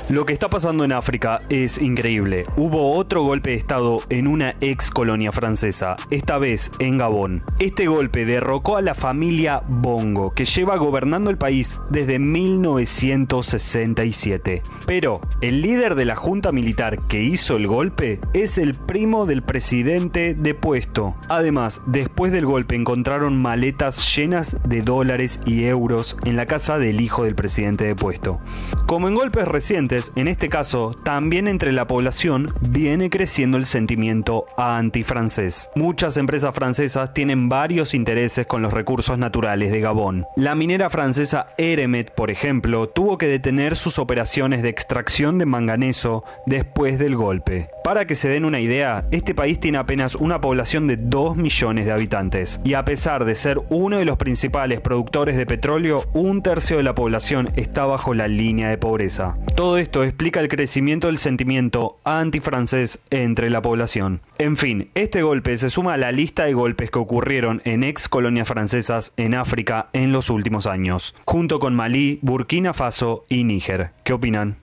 Lo que está pasando en África es increíble. Hubo otro golpe de Estado en una ex colonia francesa, esta vez en Gabón. Este golpe derrocó a la familia Bongo, que lleva gobernando el país desde 1967. Pero el líder de la junta militar que hizo el golpe es el primo del presidente depuesto. Además, después del golpe encontraron maletas llenas de dólares y euros en la casa del hijo del presidente depuesto. Como en golpes recientes, en este caso, también entre la población viene creciendo el sentimiento antifrancés. Muchas empresas francesas tienen varios intereses con los recursos naturales de Gabón. La minera francesa Eremet, por ejemplo, tuvo que detener sus operaciones de extracción de manganeso después del golpe. Para que se den una idea, este país tiene apenas una población de 2 millones de habitantes. Y a pesar de ser uno de los principales productores de petróleo, un tercio de la población está bajo la línea de pobreza. Todo esto explica el crecimiento del sentimiento antifrancés entre la población. En fin, este golpe se suma a la lista de golpes que ocurrieron en ex colonias francesas en África en los últimos años, junto con Malí, Burkina Faso y Níger. ¿Qué opinan?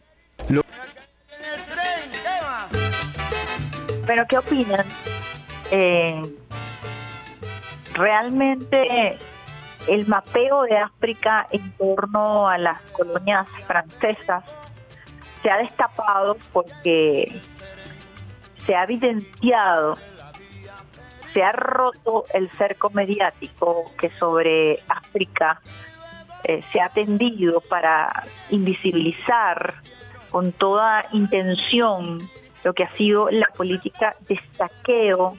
Pero ¿qué opinan? Eh, realmente el mapeo de África en torno a las colonias francesas se ha destapado porque se ha evidenciado, se ha roto el cerco mediático que sobre África eh, se ha tendido para invisibilizar con toda intención lo que ha sido la política de saqueo,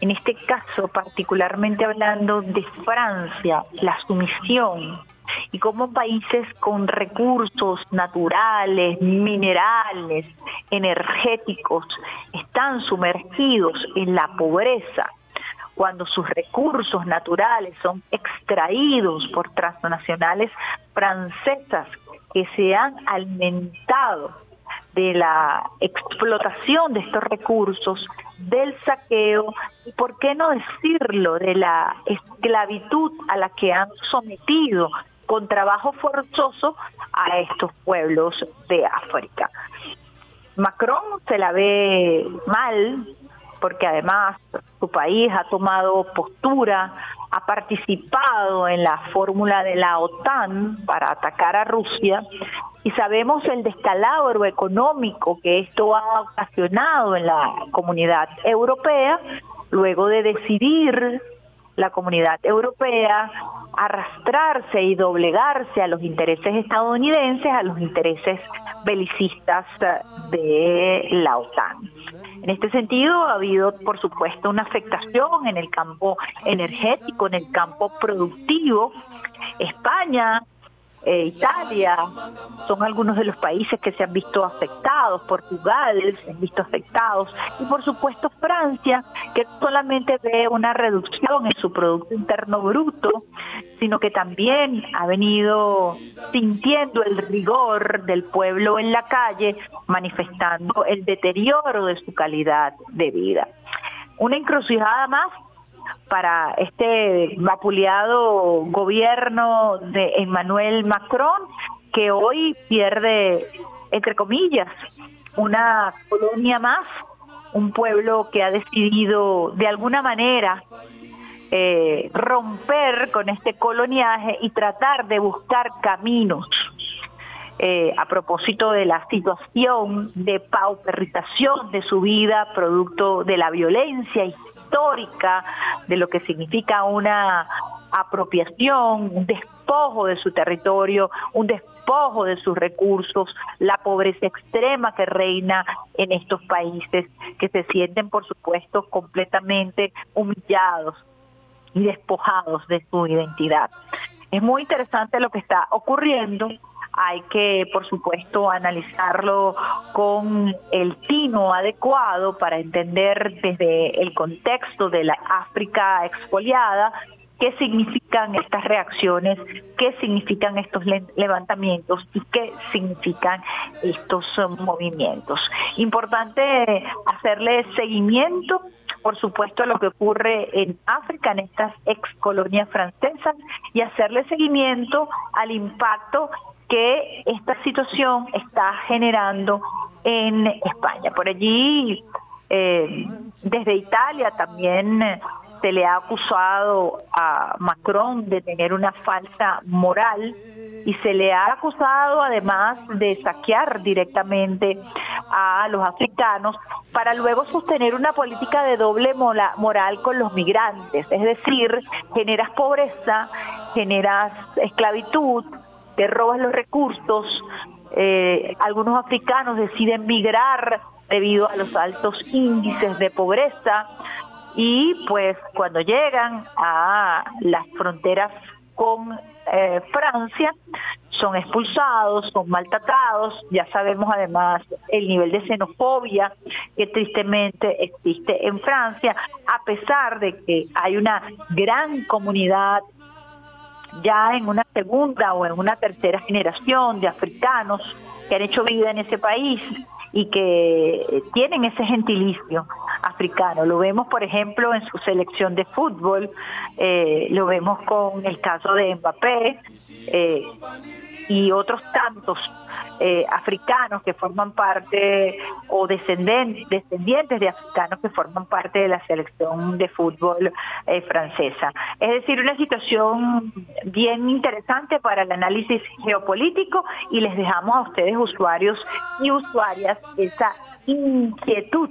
en este caso particularmente hablando de Francia, la sumisión, y cómo países con recursos naturales, minerales, energéticos, están sumergidos en la pobreza cuando sus recursos naturales son extraídos por transnacionales francesas que se han alimentado de la explotación de estos recursos, del saqueo y, por qué no decirlo, de la esclavitud a la que han sometido con trabajo forzoso a estos pueblos de África. Macron se la ve mal porque además su país ha tomado postura, ha participado en la fórmula de la OTAN para atacar a Rusia y sabemos el descalabro económico que esto ha ocasionado en la comunidad europea luego de decidir la comunidad europea arrastrarse y doblegarse a los intereses estadounidenses, a los intereses belicistas de la OTAN. En este sentido, ha habido, por supuesto, una afectación en el campo energético, en el campo productivo. España eh, Italia, son algunos de los países que se han visto afectados, Portugal se han visto afectados y por supuesto Francia, que solamente ve una reducción en su Producto Interno Bruto, sino que también ha venido sintiendo el rigor del pueblo en la calle, manifestando el deterioro de su calidad de vida. Una encrucijada más para este vapuleado gobierno de Emmanuel Macron, que hoy pierde, entre comillas, una colonia más, un pueblo que ha decidido de alguna manera eh, romper con este coloniaje y tratar de buscar caminos eh, a propósito de la situación de pauperización de su vida, producto de la violencia histórica, de lo que significa una apropiación, un despojo de su territorio, un despojo de sus recursos, la pobreza extrema que reina en estos países que se sienten, por supuesto, completamente humillados y despojados de su identidad. Es muy interesante lo que está ocurriendo hay que, por supuesto, analizarlo con el tino adecuado para entender desde el contexto de la África expoliada qué significan estas reacciones, qué significan estos levantamientos y qué significan estos movimientos. Importante hacerle seguimiento por supuesto, a lo que ocurre en África, en estas ex colonias francesas, y hacerle seguimiento al impacto que esta situación está generando en España. Por allí, eh, desde Italia también se le ha acusado a Macron de tener una falsa moral y se le ha acusado además de saquear directamente a los africanos para luego sostener una política de doble moral con los migrantes, es decir, generas pobreza, generas esclavitud, te robas los recursos, eh, algunos africanos deciden migrar debido a los altos índices de pobreza y pues cuando llegan a las fronteras con eh, Francia son expulsados, son maltratados, ya sabemos además el nivel de xenofobia que tristemente existe en Francia, a pesar de que hay una gran comunidad ya en una segunda o en una tercera generación de africanos que han hecho vida en ese país y que tienen ese gentilicio africano. Lo vemos, por ejemplo, en su selección de fútbol, eh, lo vemos con el caso de Mbappé eh, y otros tantos eh, africanos que forman parte o descendientes, descendientes de africanos que forman parte de la selección de fútbol eh, francesa. Es decir, una situación bien interesante para el análisis geopolítico y les dejamos a ustedes usuarios y usuarias esa inquietud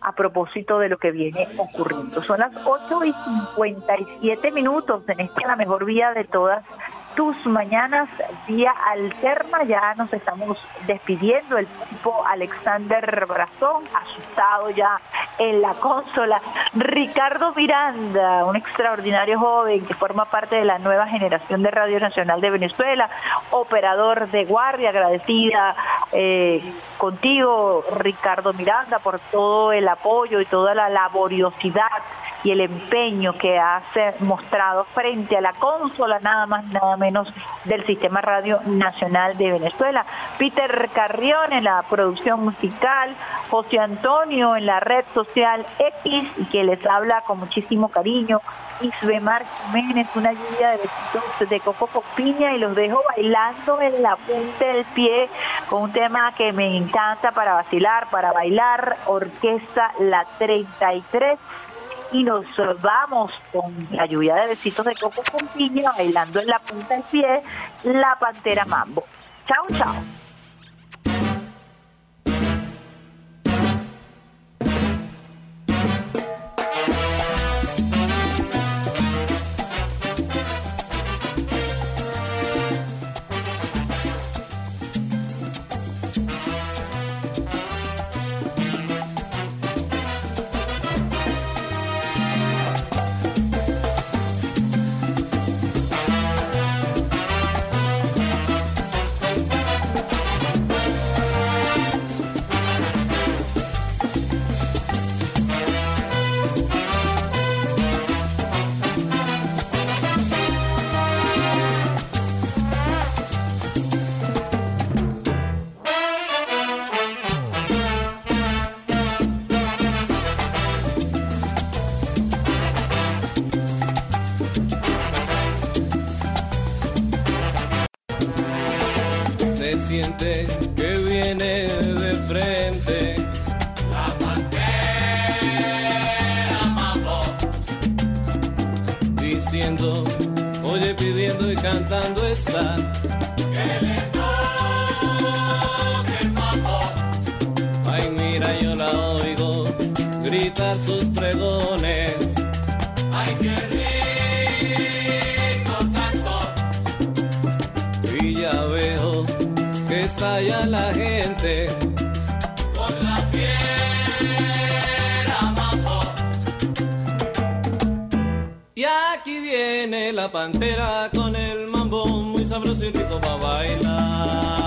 a propósito de lo que viene ocurriendo. Son las 8 y 57 minutos en esta la mejor vía de todas tus mañanas vía alterna. Ya nos estamos despidiendo. El tipo Alexander Brazón, asustado ya en la consola. Ricardo Miranda, un extraordinario joven que forma parte de la nueva generación de Radio Nacional de Venezuela, operador de guardia, agradecida eh, contigo, Ricardo Miranda, por todo el apoyo y toda la laboriosidad y el empeño que has mostrado frente a la consola, nada más, nada menos, del Sistema Radio Nacional de Venezuela. Peter Carrión en la producción musical, José Antonio en la red social X y que les habla con muchísimo cariño, Isbemar Jiménez, una lluvia de besitos de coco con piña y los dejo bailando en la punta del pie con un tema que me encanta para vacilar, para bailar, Orquesta La 33 y nos vamos con la lluvia de besitos de coco con piña bailando en la punta del pie la Pantera Mambo. Chao, chao. Se la pantera con el mambo muy sabroso y rico para bailar.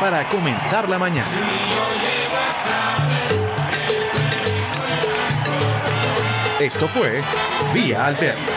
Para comenzar la mañana. Esto fue Vía Alterna.